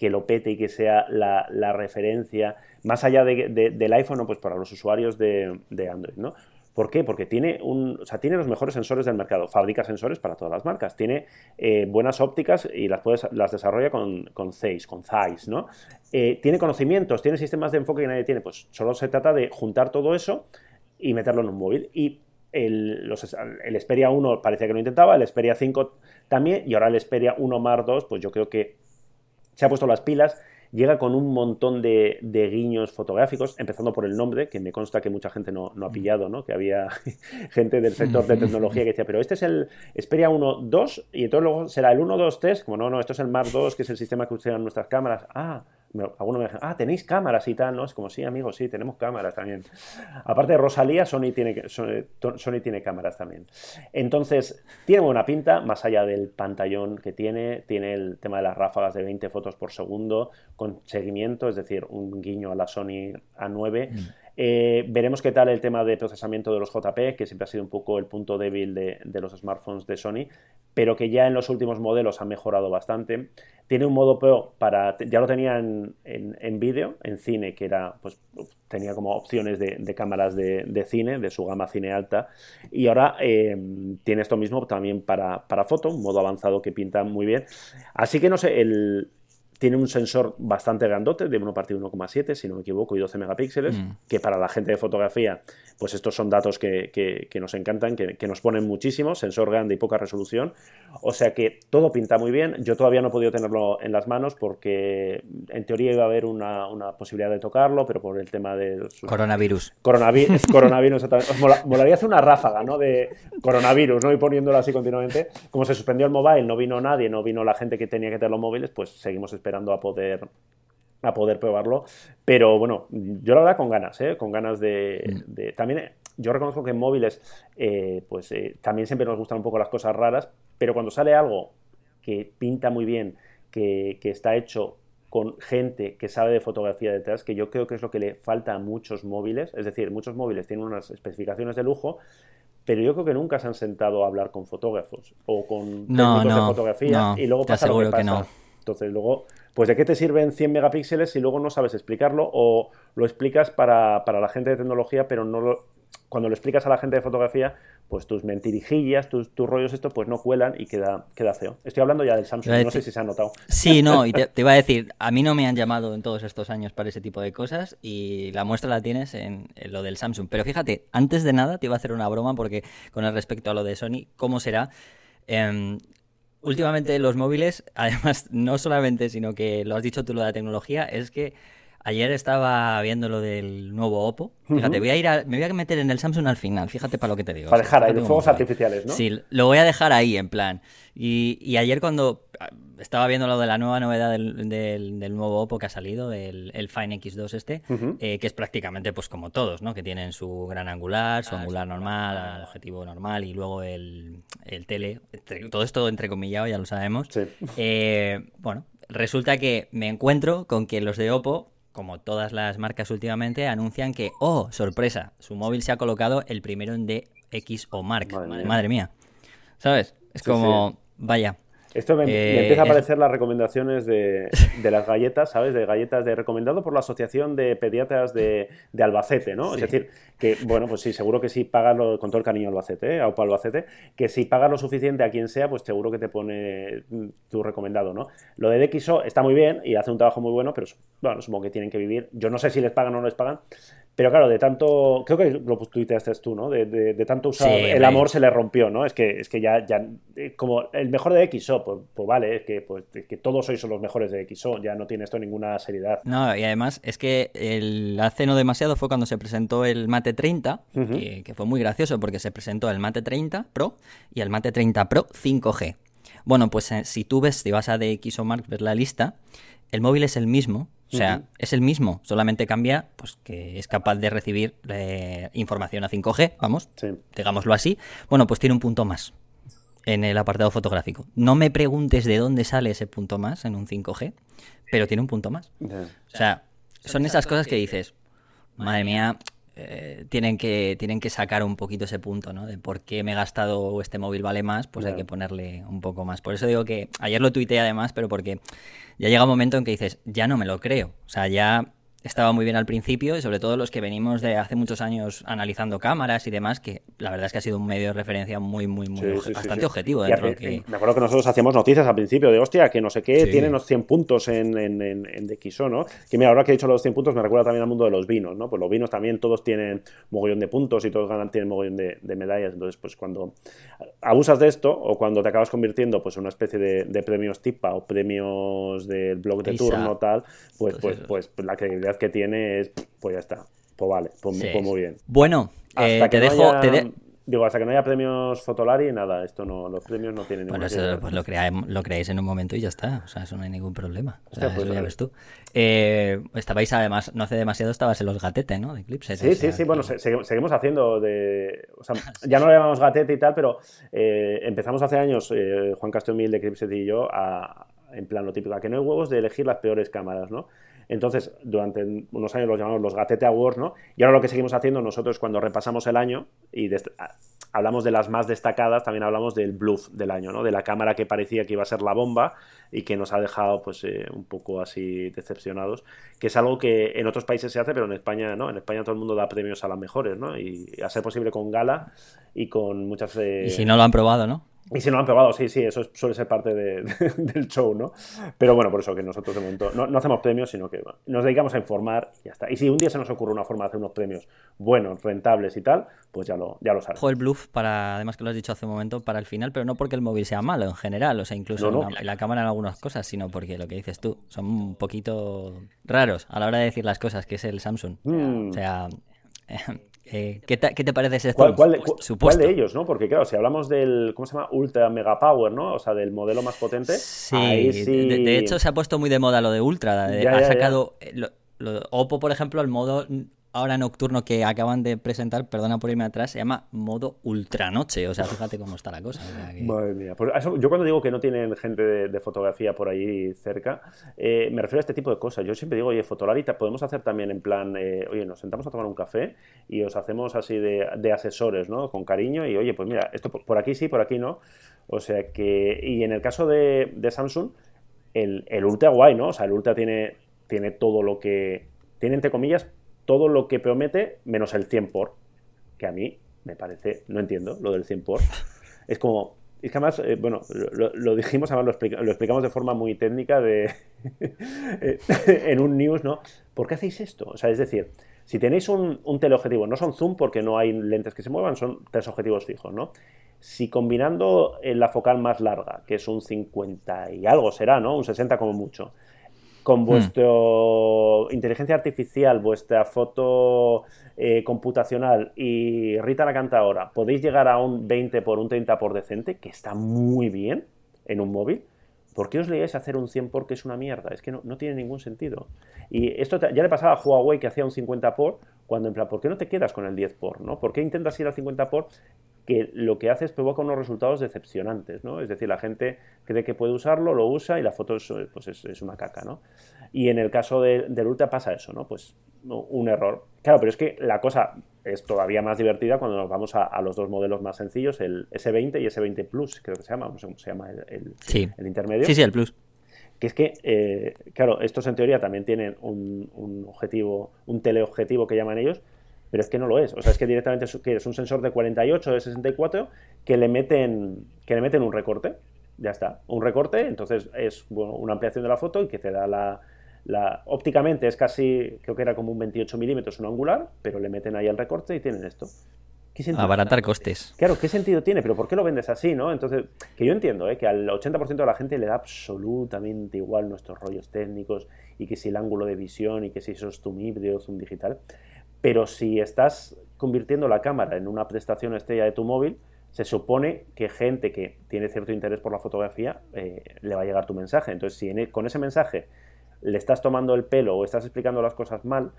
que lo pete y que sea la, referencia, más allá de, del iPhone, pues para los usuarios de, Android, ¿no? ¿Por qué? Porque tiene, un, o sea, tiene los mejores sensores del mercado, fabrica sensores para todas las marcas, tiene eh, buenas ópticas y las, puedes, las desarrolla con, con Zeiss, con Zeiss, ¿no? Eh, tiene conocimientos, tiene sistemas de enfoque que nadie tiene, pues solo se trata de juntar todo eso y meterlo en un móvil. Y el, los, el Xperia 1 parecía que lo intentaba, el Xperia 5 también, y ahora el Xperia 1 Mark 2, pues yo creo que se ha puesto las pilas llega con un montón de, guiños fotográficos, empezando por el nombre, que me consta que mucha gente no, ha mm. pillado, ¿no? que había gente del sector de tecnología que decía, pero este es el Xperia 1 2 y entonces luego será el 1 2 3, como no, no, esto es el Mark 2, que es el sistema que usan nuestras cámaras. Ah, algunos me dicen, ah, tenéis cámaras y tal, ¿no? Es como, sí, amigos, sí, tenemos cámaras también. Aparte de Rosalía, Sony tiene, Sony, tiene cámaras también. Entonces, tiene buena pinta, más allá del pantallón que tiene, tiene el tema de las ráfagas de 20 fotos por segundo, con seguimiento, es decir, un guiño a la Sony A9. Eh, veremos qué tal el tema de procesamiento de los JP, que siempre ha sido un poco el punto débil de, los smartphones de Sony, pero que ya en los últimos modelos ha mejorado bastante. Tiene un modo Pro para, ya lo tenía en, en, vídeo, en cine, que era, pues tenía como opciones de, cámaras de, cine, de su gama cine alta, y ahora eh, tiene esto mismo también para, para foto, un modo avanzado que pinta muy bien. Así que no sé, el, tiene un sensor bastante grandote, de 1 partido 1,7, si no me equivoco, y 12 megapíxeles, mm. que para la gente de fotografía, pues estos son datos que, que, nos encantan, que, que, nos ponen muchísimo, sensor grande y poca resolución. O sea que todo pinta muy bien. Yo todavía no he podido tenerlo en las manos porque en teoría iba a haber una, una posibilidad de tocarlo, pero por el tema de... Coronavirus. Coronavirus, coronavirus Os molaría hacer una ráfaga, ¿no? De coronavirus, ¿no? Y poniéndolo así continuamente. Como se suspendió el mobile, no vino nadie, no vino la gente que tenía que tener los móviles, pues seguimos esperando esperando a poder a poder probarlo. Pero bueno, yo la verdad con ganas, ¿eh? con ganas de, mm. También yo reconozco que en móviles, eh, pues eh, también siempre nos gustan un poco las cosas raras, pero cuando sale algo que pinta muy bien, que, que, está hecho con gente que sabe de fotografía detrás, que yo creo que es lo que le falta a muchos móviles, es decir, muchos móviles tienen unas especificaciones de lujo, pero yo creo que nunca se han sentado a hablar con fotógrafos o con técnicos de fotografía y luego pasa lo que pasa. Entonces, luego, pues ¿de qué te sirven 100 megapíxeles si luego no sabes explicarlo o lo explicas para, la gente de tecnología, pero no lo, cuando lo explicas a la gente de fotografía, pues tus mentirijillas, tus, tus rollos, esto, pues no cuelan y queda, queda feo. Estoy hablando ya del Samsung, no sé si se ha notado. Sí, no, y te, iba a decir, a mí no me han llamado en todos estos años para ese tipo de cosas y la muestra la tienes en, lo del Samsung. Pero fíjate, antes de nada te iba a hacer una broma porque con el respecto a lo de Sony, ¿cómo será? Em, últimamente los móviles, además, no solamente, sino que lo has dicho tú lo de la tecnología, es que ayer estaba viendo lo del nuevo Oppo. Fíjate, voy a ir me voy a meter en el Samsung al final, fíjate para lo que te digo. Para dejar ahí los fuegos artificiales, ¿no? Sí, lo voy a dejar ahí, en plan. Y, ayer cuando estaba viendo lo de la nueva novedad del, nuevo Oppo que ha salido, el, el Fine X2 este, eh, que es prácticamente pues como todos, ¿no? Que tienen su gran angular, su ah, angular normal, el objetivo normal y luego el, el tele. Todo esto entrecomillado, ya lo sabemos. Eh, bueno, resulta que me encuentro con que los de Oppo como todas las marcas últimamente, anuncian que, oh, sorpresa, su móvil se ha colocado el primero en DX o Mark. Madre, mía. ¿Sabes? Es como, vaya. Esto me, eh, empieza a aparecer las recomendaciones de, las galletas, ¿sabes? De galletas de recomendado por la Asociación de Pediatras de, Albacete, ¿no? Es decir, que, bueno, pues sí, seguro que si pagas lo, con todo el cariño Albacete, ¿eh? Aupa Albacete, que si pagas lo suficiente a quien sea, pues seguro que te pone tu recomendado, ¿no? Lo de DXO está muy bien y hace un trabajo muy bueno, pero bueno, supongo que tienen que vivir. Yo no sé si les pagan o no les pagan, pero claro, de tanto, creo que lo tuiteaste tú, ¿no? De, de, tanto usar, el amor se le rompió, ¿no? Es que, es que ya, ya, eh, como el mejor de XO, pues, pues vale, es que, pues, que todos sois los mejores de XO, ya no tiene esto ninguna seriedad. No, y además es que el hace no demasiado fue cuando se presentó el Mate 30, que, fue muy gracioso porque se presentó el Mate 30 Pro y el Mate 30 Pro 5G. Bueno, pues eh, si tú ves, si vas a DxO Mark, ves la lista, el móvil es el mismo, o sea, es el mismo, solamente cambia pues que es capaz de recibir eh, información a 5G, vamos, digámoslo así. Bueno, pues tiene un punto más en el apartado fotográfico. No me preguntes de dónde sale ese punto más en un 5G, pero tiene un punto más. O sea, son esas cosas que dices, madre mía, eh, tienen, que, tienen que sacar un poquito ese punto, ¿no? De por qué me he gastado este móvil vale más, pues hay que ponerle un poco más. Por eso digo que ayer lo tuiteé además, pero porque ya llega un momento en que dices, ya no me lo creo. O sea, ya estaba muy bien al principio y sobre todo los que venimos de hace muchos años analizando cámaras y demás, que la verdad es que ha sido un medio de referencia muy, muy, muy bastante objetivo. Dentro que... Me acuerdo que nosotros hacíamos noticias al principio de, hostia, que no sé qué, tienen los 100 puntos en, en, en, DxO, ¿no? Que mira, ahora que he dicho los 100 puntos me recuerda también al mundo de los vinos, ¿no? Pues los vinos también todos tienen mogollón de puntos y todos ganan, tienen mogollón de, medallas. Entonces, pues cuando abusas de esto o cuando te acabas convirtiendo pues en una especie de, premios TIPA o premios del blog de turno tal, pues, pues, pues, pues la credibilidad que tiene es, pues ya está. Pues vale, pues, pues muy bien. Bueno, eh, te dejo. Digo, hasta que no haya premios Fotolari, nada, esto no, los premios no tienen Bueno, eso, pues lo, lo creáis en un momento y ya está. O sea, eso no hay ningún problema. O sea, pues eso ya ves tú. Eh, estabais además, no hace demasiado estabas en los gatetes, ¿no? De Eclipse. Sí, sí, sí. Bueno, seguimos haciendo de. O sea, ya no le llamamos gatete y tal, pero eh, empezamos hace años, eh, Juan Castomil de Eclipse y yo, a, en plan lo típico, a que no hay huevos de elegir las peores cámaras, ¿no? Entonces, durante unos años los llamamos los Gatete Awards, ¿no? Y ahora lo que seguimos haciendo nosotros cuando repasamos el año y hablamos de las más destacadas, también hablamos del bluff del año, ¿no? De la cámara que parecía que iba a ser la bomba y que nos ha dejado, pues, eh, un poco así decepcionados, que es algo que en otros países se hace, pero en España, ¿no? En España todo el mundo da premios a las mejores, ¿no? Y a ser posible con gala y con muchas... Eh, y si no lo han probado, ¿no? Y si no lo han probado, sí, sí, eso suele ser parte del show, ¿no? Pero bueno, por eso que nosotros de momento no, hacemos premios, sino que nos dedicamos a informar y ya está. Y si un día se nos ocurre una forma de hacer unos premios buenos, rentables y tal, pues ya lo, ya lo sabes. el bluff, para, además que lo has dicho hace un momento, para el final, pero no porque el móvil sea malo en general, o sea, incluso En, la, cámara en algunas cosas, sino porque lo que dices tú, son un poquito raros a la hora de decir las cosas, que es el Samsung. Mm. O sea, Eh, ¿qué, te, parece ese ¿Cuál, cuál, ¿Cuál, de ellos, no? Porque claro, si hablamos del, ¿cómo se llama? Ultra Mega Power, ¿no? O sea, del modelo más potente. Sí, sí... De, hecho se ha puesto muy de moda lo de Ultra. ha sacado, eh, Oppo, por ejemplo, el modo ahora nocturno que acaban de presentar, perdona por irme atrás, se llama modo ultranoche. O sea, fíjate cómo está la cosa. Pues yo cuando digo que no tienen gente de, fotografía por ahí cerca, eh, me refiero a este tipo de cosas. Yo siempre digo, oye, Fotolarita, podemos hacer también en plan, eh, oye, nos sentamos a tomar un café y os hacemos así de, asesores, ¿no? Con cariño y, oye, pues mira, esto por aquí sí, por aquí no. O sea que, y en el caso de, Samsung, el, el Ultra guay, ¿no? O sea, el Ultra tiene, tiene todo lo que, tiene entre comillas todo lo que promete menos el 100 por, que a mí me parece, no entiendo lo del 100 por. Es como, es que además, eh, bueno, lo, dijimos, además lo, lo, explicamos de forma muy técnica de, en un news, ¿no? ¿Por qué hacéis esto? O sea, es decir, si tenéis un, un teleobjetivo, no son zoom porque no hay lentes que se muevan, son tres objetivos fijos, ¿no? Si combinando la focal más larga, que es un 50 y algo será, ¿no? Un 60 como mucho, con hmm. vuestra inteligencia artificial, vuestra foto eh, computacional y Rita la canta ahora, podéis llegar a un 20 por un 30 por decente, que está muy bien en un móvil. ¿Por qué os leíais hacer un 100 por que es una mierda? Es que no, tiene ningún sentido. Y esto ya le pasaba a Huawei que hacía un 50 por, cuando en plan, ¿por qué no te quedas con el 10 por? ¿no? ¿Por qué intentas ir al 50 por que lo que hace es provoca unos resultados decepcionantes, ¿no? Es decir, la gente cree que puede usarlo, lo usa y la foto es, pues es, una caca, ¿no? Y en el caso del Ultra pasa eso, ¿no? Pues un error. Claro, pero es que la cosa es todavía más divertida cuando nos vamos a, los dos modelos más sencillos, el S20 y S20 Plus, creo que se llama, no sé cómo se llama el, el, intermedio. Sí, sí, el Plus. Que es que, eh, claro, estos en teoría también tienen un, un objetivo, un teleobjetivo que llaman ellos, pero es que no lo es. O sea, es que directamente es, un sensor de 48, de 64, que le meten, que le meten un recorte. Ya está. Un recorte, entonces es una ampliación de la foto y que te da la, la, ópticamente es casi, creo que era como un 28 milímetros, un angular, pero le meten ahí el recorte y tienen esto. Abaratar costes. Claro, ¿qué sentido tiene? Pero ¿por qué lo vendes así, no? Entonces, que yo entiendo, ¿eh? que al 80% de la gente le da absolutamente igual nuestros rollos técnicos y que si el ángulo de visión y que si eso es zoom híbrido, zoom digital. Pero si estás convirtiendo la cámara en una prestación estrella de tu móvil, se supone que gente que tiene cierto interés por la fotografía eh, le va a llegar tu mensaje. Entonces, si e, con ese mensaje le estás tomando el pelo o estás explicando las cosas mal,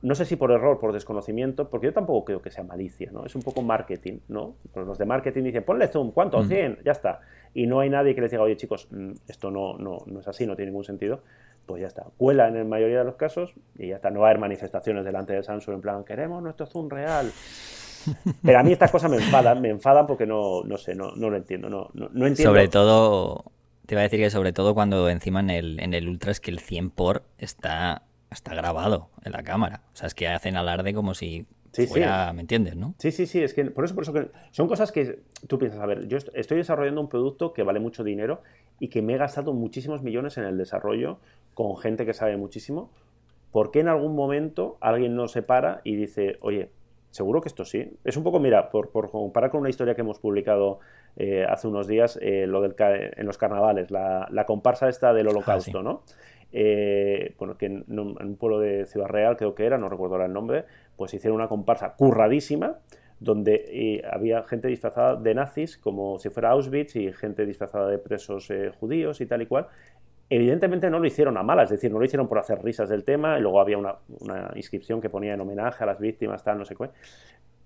no sé si por error, por desconocimiento, porque yo tampoco creo que sea malicia, ¿no? Es un poco marketing, ¿no? los de marketing dicen, ponle zoom, ¿cuánto? 100, ya está. Y no hay nadie que les diga, oye chicos, mm, esto no, no, no es así, no tiene ningún sentido pues ya está. Cuela en la mayoría de los casos y ya está. No va a haber manifestaciones delante de Samsung en plan, queremos nuestro zoom real. Pero a mí estas cosas me enfadan, me enfadan porque no, no sé, no, no lo entiendo. No, no, entiendo. Sobre todo, te iba a decir que sobre todo cuando encima en el, en el Ultra es que el 100 por está está grabado en la cámara. O sea, es que hacen alarde como si fuera, ¿me entiendes, no? Sí, sí, sí, es que por eso, por eso que son cosas que tú piensas, a ver, yo estoy desarrollando un producto que vale mucho dinero y que me he gastado muchísimos millones en el desarrollo con gente que sabe muchísimo. ¿Por qué en algún momento alguien no se para y dice, oye, seguro que esto sí? Es un poco, mira, por, comparar con una historia que hemos publicado eh, hace unos días, eh, lo del, en los carnavales, la, comparsa esta del ah, holocausto, ¿no? Eh, bueno, que en, un pueblo de Ciudad Real creo que era, no recuerdo ahora el nombre, pues hicieron una comparsa curradísima donde eh, había gente disfrazada de nazis como si fuera Auschwitz y gente disfrazada de presos eh, judíos y tal y cual. Evidentemente no lo hicieron a malas, es decir, no lo hicieron por hacer risas del tema y luego había una, inscripción que ponía en homenaje a las víctimas, tal, no sé qué.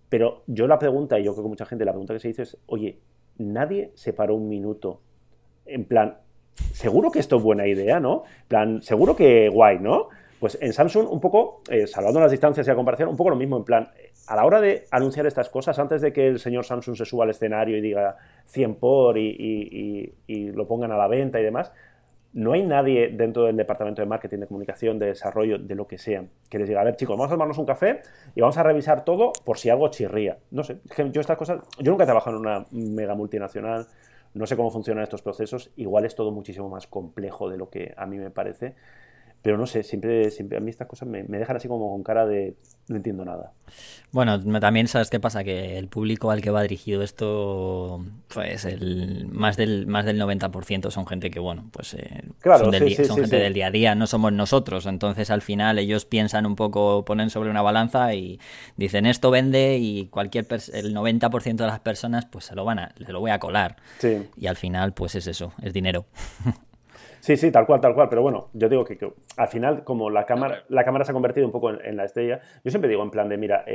Pero yo la pregunta, y yo creo que mucha gente la pregunta que se hizo es, oye, nadie se paró un minuto en plan, seguro que esto es buena idea, ¿no? plan, seguro que guay, ¿no? Pues en Samsung, un poco, eh, salvando las distancias y la comparación, un poco lo mismo, en plan, a la hora de anunciar estas cosas, antes de que el señor Samsung se suba al escenario y diga 100 por y, lo pongan a la venta y demás, no hay nadie dentro del departamento de marketing, de comunicación, de desarrollo, de lo que sea, que les diga, a ver chicos, vamos a tomarnos un café y vamos a revisar todo por si algo chirría. No sé, yo estas cosas, yo nunca he trabajado en una mega multinacional, no sé cómo funcionan estos procesos, igual es todo muchísimo más complejo de lo que a mí me parece. Pero no sé, siempre, siempre a mí estas cosas me, dejan así como con cara de no entiendo nada. Bueno, también sabes qué pasa, que el público al que va dirigido esto, pues el más del más del 90% son gente que, bueno, pues eh, son, gente del día a día, no somos nosotros. Entonces al final ellos piensan un poco, ponen sobre una balanza y dicen esto vende y cualquier el 90% de las personas pues se lo van a, se lo voy a colar. Y al final pues es eso, es dinero. Sí, sí, tal cual, tal cual. Pero bueno, yo digo que, al final, como la cámara, la cámara se ha convertido un poco en, la estrella, yo siempre digo en plan de, mira,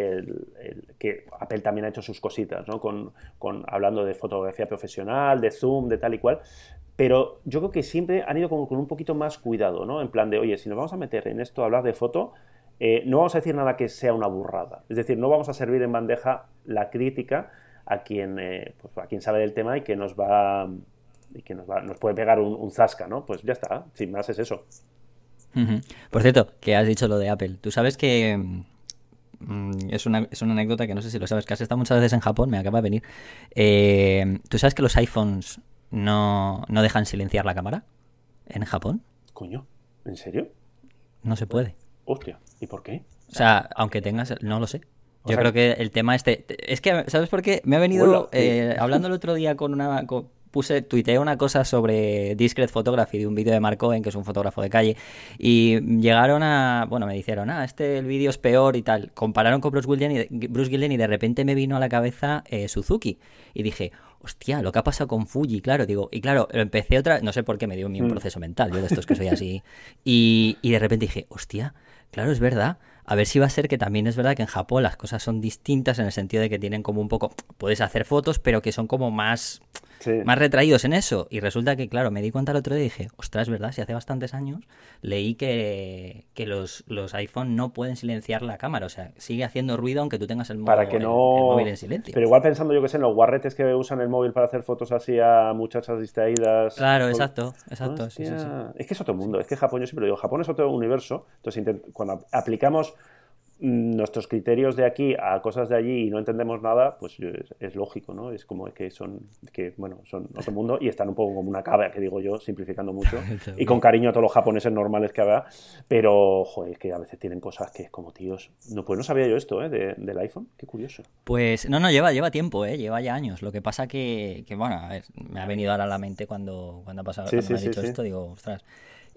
que Apple también ha hecho sus cositas, ¿no? Con, hablando de fotografía profesional, de zoom, de tal y cual. Pero yo creo que siempre han ido con, un poquito más cuidado, ¿no? En plan de, oye, si nos vamos a meter en esto, a hablar de foto, eh, no vamos a decir nada que sea una burrada. Es decir, no vamos a servir en bandeja la crítica a quien, eh, pues, a quien sabe del tema y que nos va y que nos, puede pegar un, zasca, ¿no? Pues ya está, sin más es eso. Por cierto, que has dicho lo de Apple. Tú sabes que mm, es, una, es una anécdota que no sé si lo sabes, que has estado muchas veces en Japón, me acaba de venir. Eh, ¿Tú sabes que los iPhones no, no dejan silenciar la cámara en Japón? Coño, ¿en serio? No se puede. Hostia, ¿y por qué? O sea, aunque tengas, no lo sé. Yo creo que el tema este. Es que, ¿sabes por qué? Me ha venido eh, hablando el otro día con una puse, tuiteé una cosa sobre Discret Photography de un vídeo de Mark Cohen, que es un fotógrafo de calle, y llegaron a, bueno, me dijeron, ah, este el vídeo es peor y tal. Compararon con Bruce Gillen y, Bruce Gillen y de repente me vino a la cabeza eh, Suzuki. Y dije, hostia, lo que ha pasado con Fuji, claro, digo, y claro, empecé otra, no sé por qué me dio un mm. proceso mental, yo de estos que soy así, y, y de repente dije, hostia, claro, es verdad, a ver si va a ser que también es verdad que en Japón las cosas son distintas en el sentido de que tienen como un poco, puedes hacer fotos, pero que son como más, más retraídos en eso. Y resulta que, claro, me di cuenta el otro día y dije, ostras, es verdad, si hace bastantes años leí que, que los, los iPhone no pueden silenciar la cámara, o sea, sigue haciendo ruido aunque tú tengas el, para que no... móvil en silencio. Pero igual pensando yo que sé, en los guarretes que usan el móvil para hacer fotos así a muchachas distraídas. Claro, exacto, exacto. Sí, sí, es que es otro mundo, es que Japón, yo siempre digo, Japón es otro universo, entonces cuando aplicamos nuestros criterios de aquí a cosas de allí y no entendemos nada, pues es, lógico, ¿no? Es como que son, que, bueno, son otro mundo y están un poco como una cabra, que digo yo, simplificando mucho, y con cariño a todos los japoneses normales que habrá, pero, joder, es que a veces tienen cosas que es como, tíos, no, pues no sabía yo esto, ¿eh? del iPhone, qué curioso. Pues, no, no, lleva, lleva tiempo, ¿eh? Lleva ya años, lo que pasa que, que bueno, a ver, me ha venido ahora a la mente cuando, cuando ha pasado, cuando me has dicho esto, digo, ostras,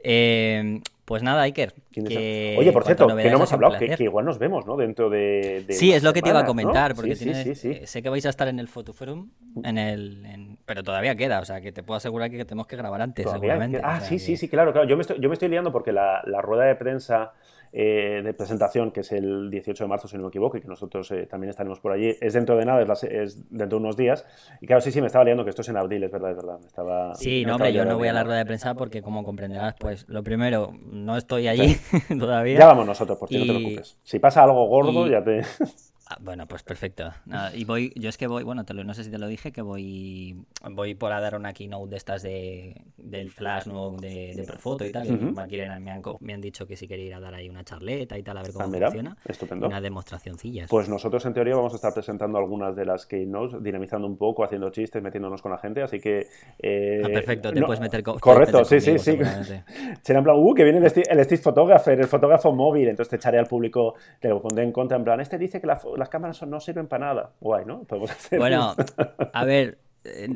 eh, pues nada, Iker. Oye, por cierto, que no hemos hablado, que, igual nos vemos, ¿no? Dentro de. sí, es lo que te iba a comentar, porque eh, sé que vais a estar en el Fotoforum, en el, pero todavía queda, o sea, que te puedo asegurar que tenemos que grabar antes, seguramente. Ah, sí, sí, sí, claro, claro. Yo me estoy, yo me estoy liando porque la, la rueda de prensa eh, de presentación, que es el 18 de marzo, si no me equivoco, y que nosotros eh, también estaremos por allí. Es dentro de nada, es, dentro de unos días. Y claro, sí, sí, me estaba liando que esto es en abril, es verdad, es verdad. estaba, sí, no, hombre, yo no voy a la rueda de prensa porque, como comprenderás, pues lo primero, no estoy allí todavía. Ya vamos nosotros, por ti, no te preocupes. Si pasa algo gordo, ya te. Ah, bueno, pues perfecto. y voy, yo es que voy, bueno, te lo, no sé si te lo dije, que voy voy por a dar una keynote de estas de, del Flash nuevo de, de Profoto y tal. me, han, me, han, dicho que si quería ir a dar ahí una charleta y tal, a ver cómo ah, funciona. Estupendo. Una demostracioncilla. Pues nosotros en teoría vamos a estar presentando algunas de las keynotes, dinamizando un poco, haciendo chistes, metiéndonos con la gente, así que... Eh, ah, perfecto, te puedes meter con... Correcto, sí, sí, sí. Será en plan, uh, que viene el, Steve Photographer, el fotógrafo móvil, entonces te echaré al público, te lo pondré en contra, en plan, este dice que la las cámaras no sirven para nada. Guay, ¿no? Podemos hacer bueno, a ver, eh,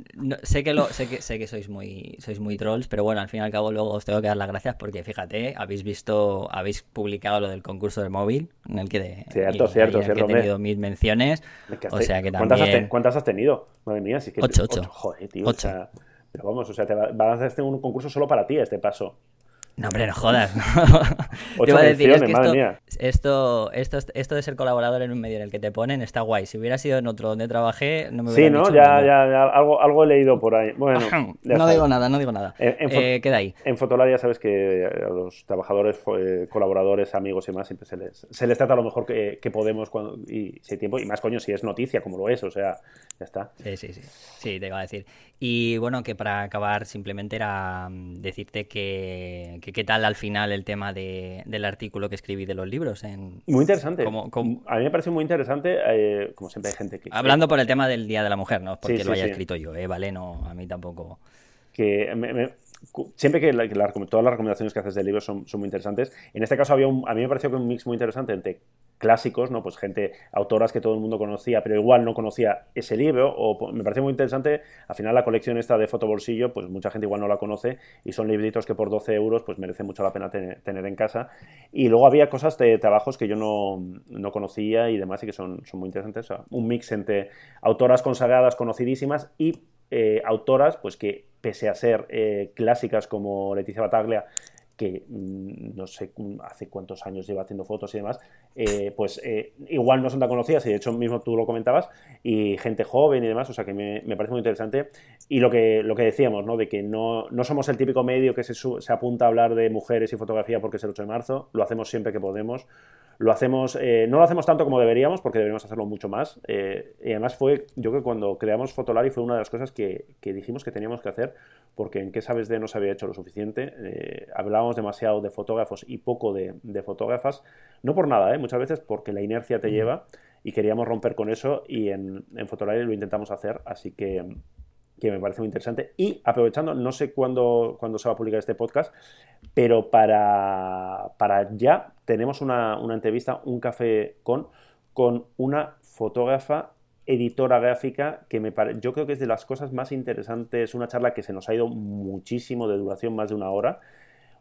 sé que lo sé que sé que sois muy sois muy trolls pero bueno al fin y al cabo luego os tengo que dar las gracias porque fíjate habéis visto habéis publicado lo del concurso del móvil en el que de, cierto cierto cierto he tenido mil menciones o sea que también ¿cuántas has, tenido madre mía si que ocho, ocho. joder tío pero vamos o sea te van a hacer un concurso solo para ti este paso no, hombre, no jodas. Te iba a decir, es que esto, esto, esto, de ser colaborador en un medio en el que te ponen está guay. Si hubiera sido en otro donde trabajé, no me hubiera Sí, ¿no? Ya, ya, ya, algo, algo he leído por ahí. Bueno, no digo nada, no digo nada. Eh, queda ahí. En Fotolab ya sabes que a los trabajadores, eh, colaboradores, amigos y más, siempre se les, se les trata lo mejor que, que podemos cuando, y si hay tiempo. Y más, coño, si es noticia, como lo es, o sea, ya está. Sí, sí, sí. Sí, te iba a decir. Y bueno, que para acabar simplemente era mm, decirte que, qué tal al final el tema de, del artículo que escribí de los libros. En, muy interesante. A mí me parece muy interesante, eh, como siempre hay gente que... Hablando por el tema del Día de la Mujer, ¿no? Porque lo haya escrito yo, ¿eh? ¿Vale? No, a mí tampoco... Que siempre que, todas las recomendaciones que haces de libros son, son, muy interesantes. En este caso había un, a mí me pareció que un mix muy interesante entre clásicos, ¿no? Pues gente, autoras que todo el mundo conocía, pero igual no conocía ese libro, o me parece muy interesante, al final la colección esta de fotobolsillo, pues mucha gente igual no la conoce, y son libritos que por 12 euros, pues merece mucho la pena tener, en casa. Y luego había cosas de trabajos que yo no, no conocía y demás, y que son, son muy interesantes, un mix entre autoras consagradas, conocidísimas, y eh, autoras, pues que pese a ser eh, clásicas como Leticia Bataglia, que mm, no sé hace cuántos años lleva haciendo fotos y demás, eh, pues eh, igual no son tan conocidas, y de hecho mismo tú lo comentabas, y gente joven y demás, o sea que me, parece muy interesante. Y lo que, lo que decíamos, ¿no? De que no, no somos el típico medio que se, se apunta a hablar de mujeres y fotografía porque es el 8 de marzo, lo hacemos siempre que podemos. Lo hacemos, eh, no lo hacemos tanto como deberíamos, porque deberíamos hacerlo mucho más. y además fue, yo creo que cuando creamos Fotolari fue una de las cosas que, que dijimos que teníamos que hacer, porque en qué sabes de no se había hecho lo suficiente. Eh, hablábamos demasiado de fotógrafos y poco de, fotógrafas, no por nada, ¿eh? muchas veces porque la inercia te lleva y queríamos romper con eso y en, en lo intentamos hacer, así que, me parece muy interesante. Y aprovechando, no sé cuándo, se va a publicar este podcast, pero para, para ya tenemos una, una entrevista, un café con, con una fotógrafa editora gráfica que me yo creo que es de las cosas más interesantes, una charla que se nos ha ido muchísimo de duración, más de una hora.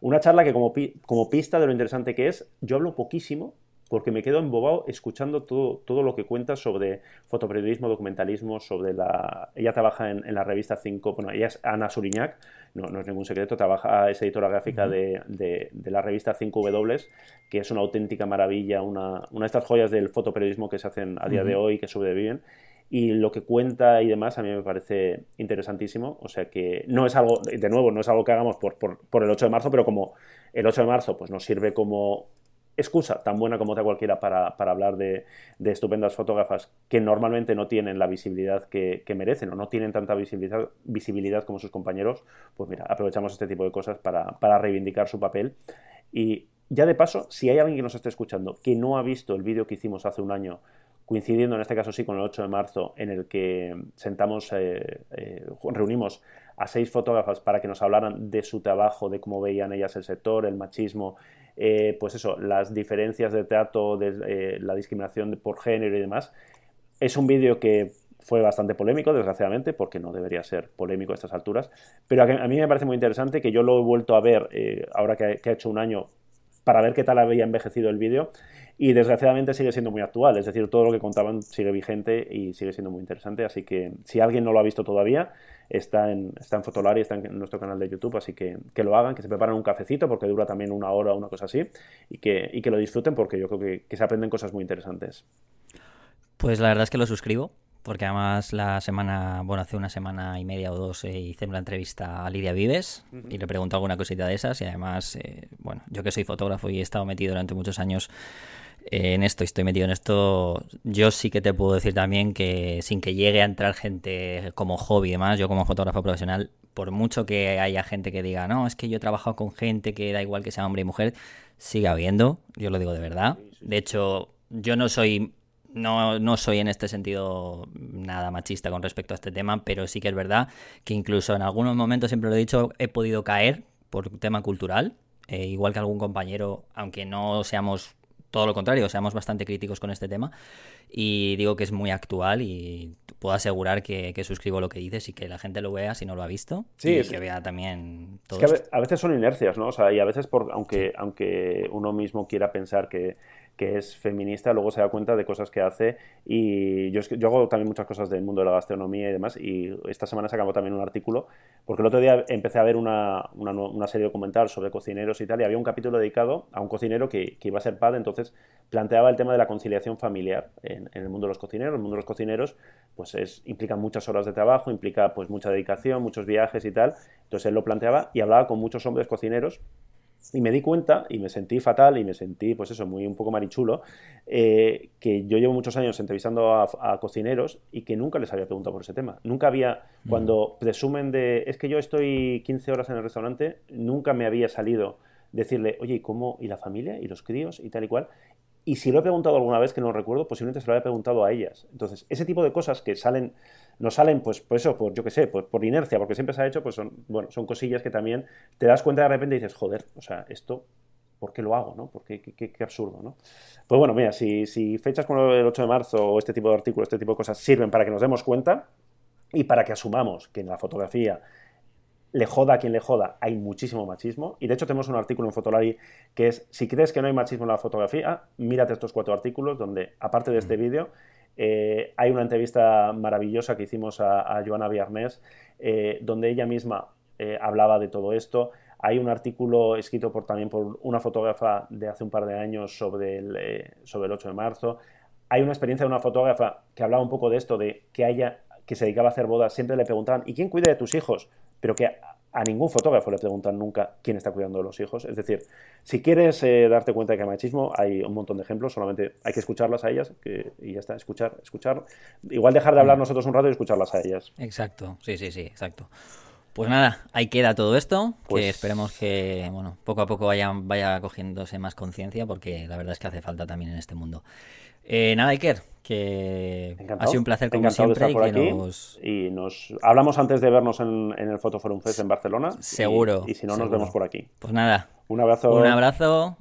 Una charla que como, como pista de lo interesante que es, yo hablo poquísimo porque me quedo embobado escuchando todo, todo lo que cuenta sobre fotoperiodismo, documentalismo, sobre la... Ella trabaja en, la revista 5, bueno, ella es Ana Suriñac, no, no es ningún secreto, trabaja, es editora gráfica de, de, la revista 5W, que es una auténtica maravilla, una, una de estas joyas del fotoperiodismo que se hacen a día de hoy, que sobreviven y lo que cuenta y demás a mí me parece interesantísimo. O sea que no es algo, de nuevo, no es algo que hagamos por, por, por, el 8 de marzo, pero como el 8 de marzo pues nos sirve como excusa tan buena como otra cualquiera para, para hablar de, de, estupendas fotógrafas que normalmente no tienen la visibilidad que, que, merecen o no tienen tanta visibilidad, visibilidad como sus compañeros, pues mira, aprovechamos este tipo de cosas para, para reivindicar su papel. Y ya de paso, si hay alguien que nos esté escuchando que no ha visto el vídeo que hicimos hace un año coincidiendo en este caso sí con el 8 de marzo, en el que sentamos, eh, eh, reunimos a seis fotógrafas para que nos hablaran de su trabajo, de cómo veían ellas el sector, el machismo, eh, pues eso, las diferencias de trato, la discriminación por género y demás. Es un vídeo que fue bastante polémico, desgraciadamente, porque no debería ser polémico a estas alturas, pero a, mí me parece muy interesante que yo lo he vuelto a ver ahora que ha hecho un año para ver qué tal había envejecido el vídeo y desgraciadamente sigue siendo muy actual, es decir, todo lo que contaban sigue vigente y sigue siendo muy interesante, así que si alguien no lo ha visto todavía, está en, está en Fotolari, está en nuestro canal de YouTube, así que que lo hagan, que se preparen un cafecito porque dura también una hora o una cosa así y que, y que lo disfruten porque yo creo que, que se aprenden cosas muy interesantes. Pues la verdad es que lo suscribo, porque además la semana, bueno, hace una semana y media o dos eh, hice una entrevista a Lidia Vives y le pregunto alguna cosita de esas y además, eh, bueno, yo que soy fotógrafo y he estado metido durante muchos años eh, en esto, estoy metido en esto, yo sí que te puedo decir también que sin que llegue a entrar gente como hobby y demás, yo como fotógrafo profesional, por mucho que haya gente que diga, no, es que yo he trabajado con gente que da igual que sea hombre y mujer, sigue habiendo, yo lo digo de verdad. De hecho, yo no soy no, no, soy en este sentido nada machista con respecto a este tema, pero sí que es verdad que incluso en algunos momentos, siempre lo he dicho, he podido caer por tema cultural, eh, igual que algún compañero, aunque no seamos todo lo contrario, seamos bastante críticos con este tema. Y digo que es muy actual y puedo asegurar que, suscribo lo que dices y que la gente lo vea si no lo ha visto. Sí, y que vea también todo. Es que a veces son inercias, ¿no? O sea, y a veces, por, aunque, aunque uno mismo quiera pensar que, que es feminista, luego se da cuenta de cosas que hace. Y yo, hago también muchas cosas del mundo de la gastronomía y demás. Y esta semana sacamos también un artículo, porque el otro día empecé a ver una, una, una serie documental sobre cocineros y tal, y había un capítulo dedicado a un cocinero que, que, iba a ser padre, entonces planteaba el tema de la conciliación familiar en, en, el mundo de los cocineros. El mundo de los cocineros pues es, implica muchas horas de trabajo, implica pues mucha dedicación, muchos viajes y tal. Entonces él lo planteaba y hablaba con muchos hombres cocineros y me di cuenta y me sentí fatal y me sentí, pues eso, muy un poco marichulo, eh, que yo llevo muchos años entrevistando a, cocineros y que nunca les había preguntado por ese tema. Nunca había, mm. cuando presumen de, es que yo estoy 15 horas en el restaurante, nunca me había salido decirle, oye, ¿y cómo? ¿Y la familia? ¿Y los críos? Y tal y cual. Y si lo he preguntado alguna vez que no recuerdo, posiblemente se lo haya preguntado a ellas. Entonces, ese tipo de cosas que salen no salen, pues, por eso, por, yo qué sé, por, por, inercia, porque siempre se ha hecho, pues son, bueno, son cosillas que también te das cuenta de repente y dices, joder, o sea, esto, ¿por qué lo hago, no? Porque qué, qué, absurdo, ¿no? Pues bueno, mira, si, si fechas como el 8 de marzo o este tipo de artículos, este tipo de cosas sirven para que nos demos cuenta y para que asumamos que en la fotografía le joda a quien le joda, hay muchísimo machismo. Y de hecho tenemos un artículo en Fotolari que es, si crees que no hay machismo en la fotografía, mírate estos cuatro artículos donde, aparte de este vídeo, eh, hay una entrevista maravillosa que hicimos a, Joana Viernes, eh, donde ella misma eh, hablaba de todo esto. Hay un artículo escrito por, también por una fotógrafa de hace un par de años sobre el, sobre el 8 de marzo. Hay una experiencia de una fotógrafa que hablaba un poco de esto, de que haya que se dedicaba a hacer bodas, siempre le preguntaban, ¿y quién cuida de tus hijos? Pero que a ningún fotógrafo le preguntan nunca quién está cuidando de los hijos. Es decir, si quieres eh, darte cuenta de que hay machismo, hay un montón de ejemplos, solamente hay que escucharlas a ellas y ya está, escuchar, escuchar. Igual dejar de hablar mm. nosotros un rato y escucharlas a ellas. Exacto, sí, sí, sí, exacto. Pues nada, ahí queda todo esto, que pues esperemos que bueno, poco a poco vaya, vaya cogiéndose más conciencia, porque la verdad es que hace falta también en este mundo. Eh, nada, Iker, que ha sido un placer como siempre. y, nos... hablamos antes de vernos en, el Fotoforum Fest en Barcelona. Seguro. Y, si no, nos vemos por aquí. Pues nada. Un abrazo. Un abrazo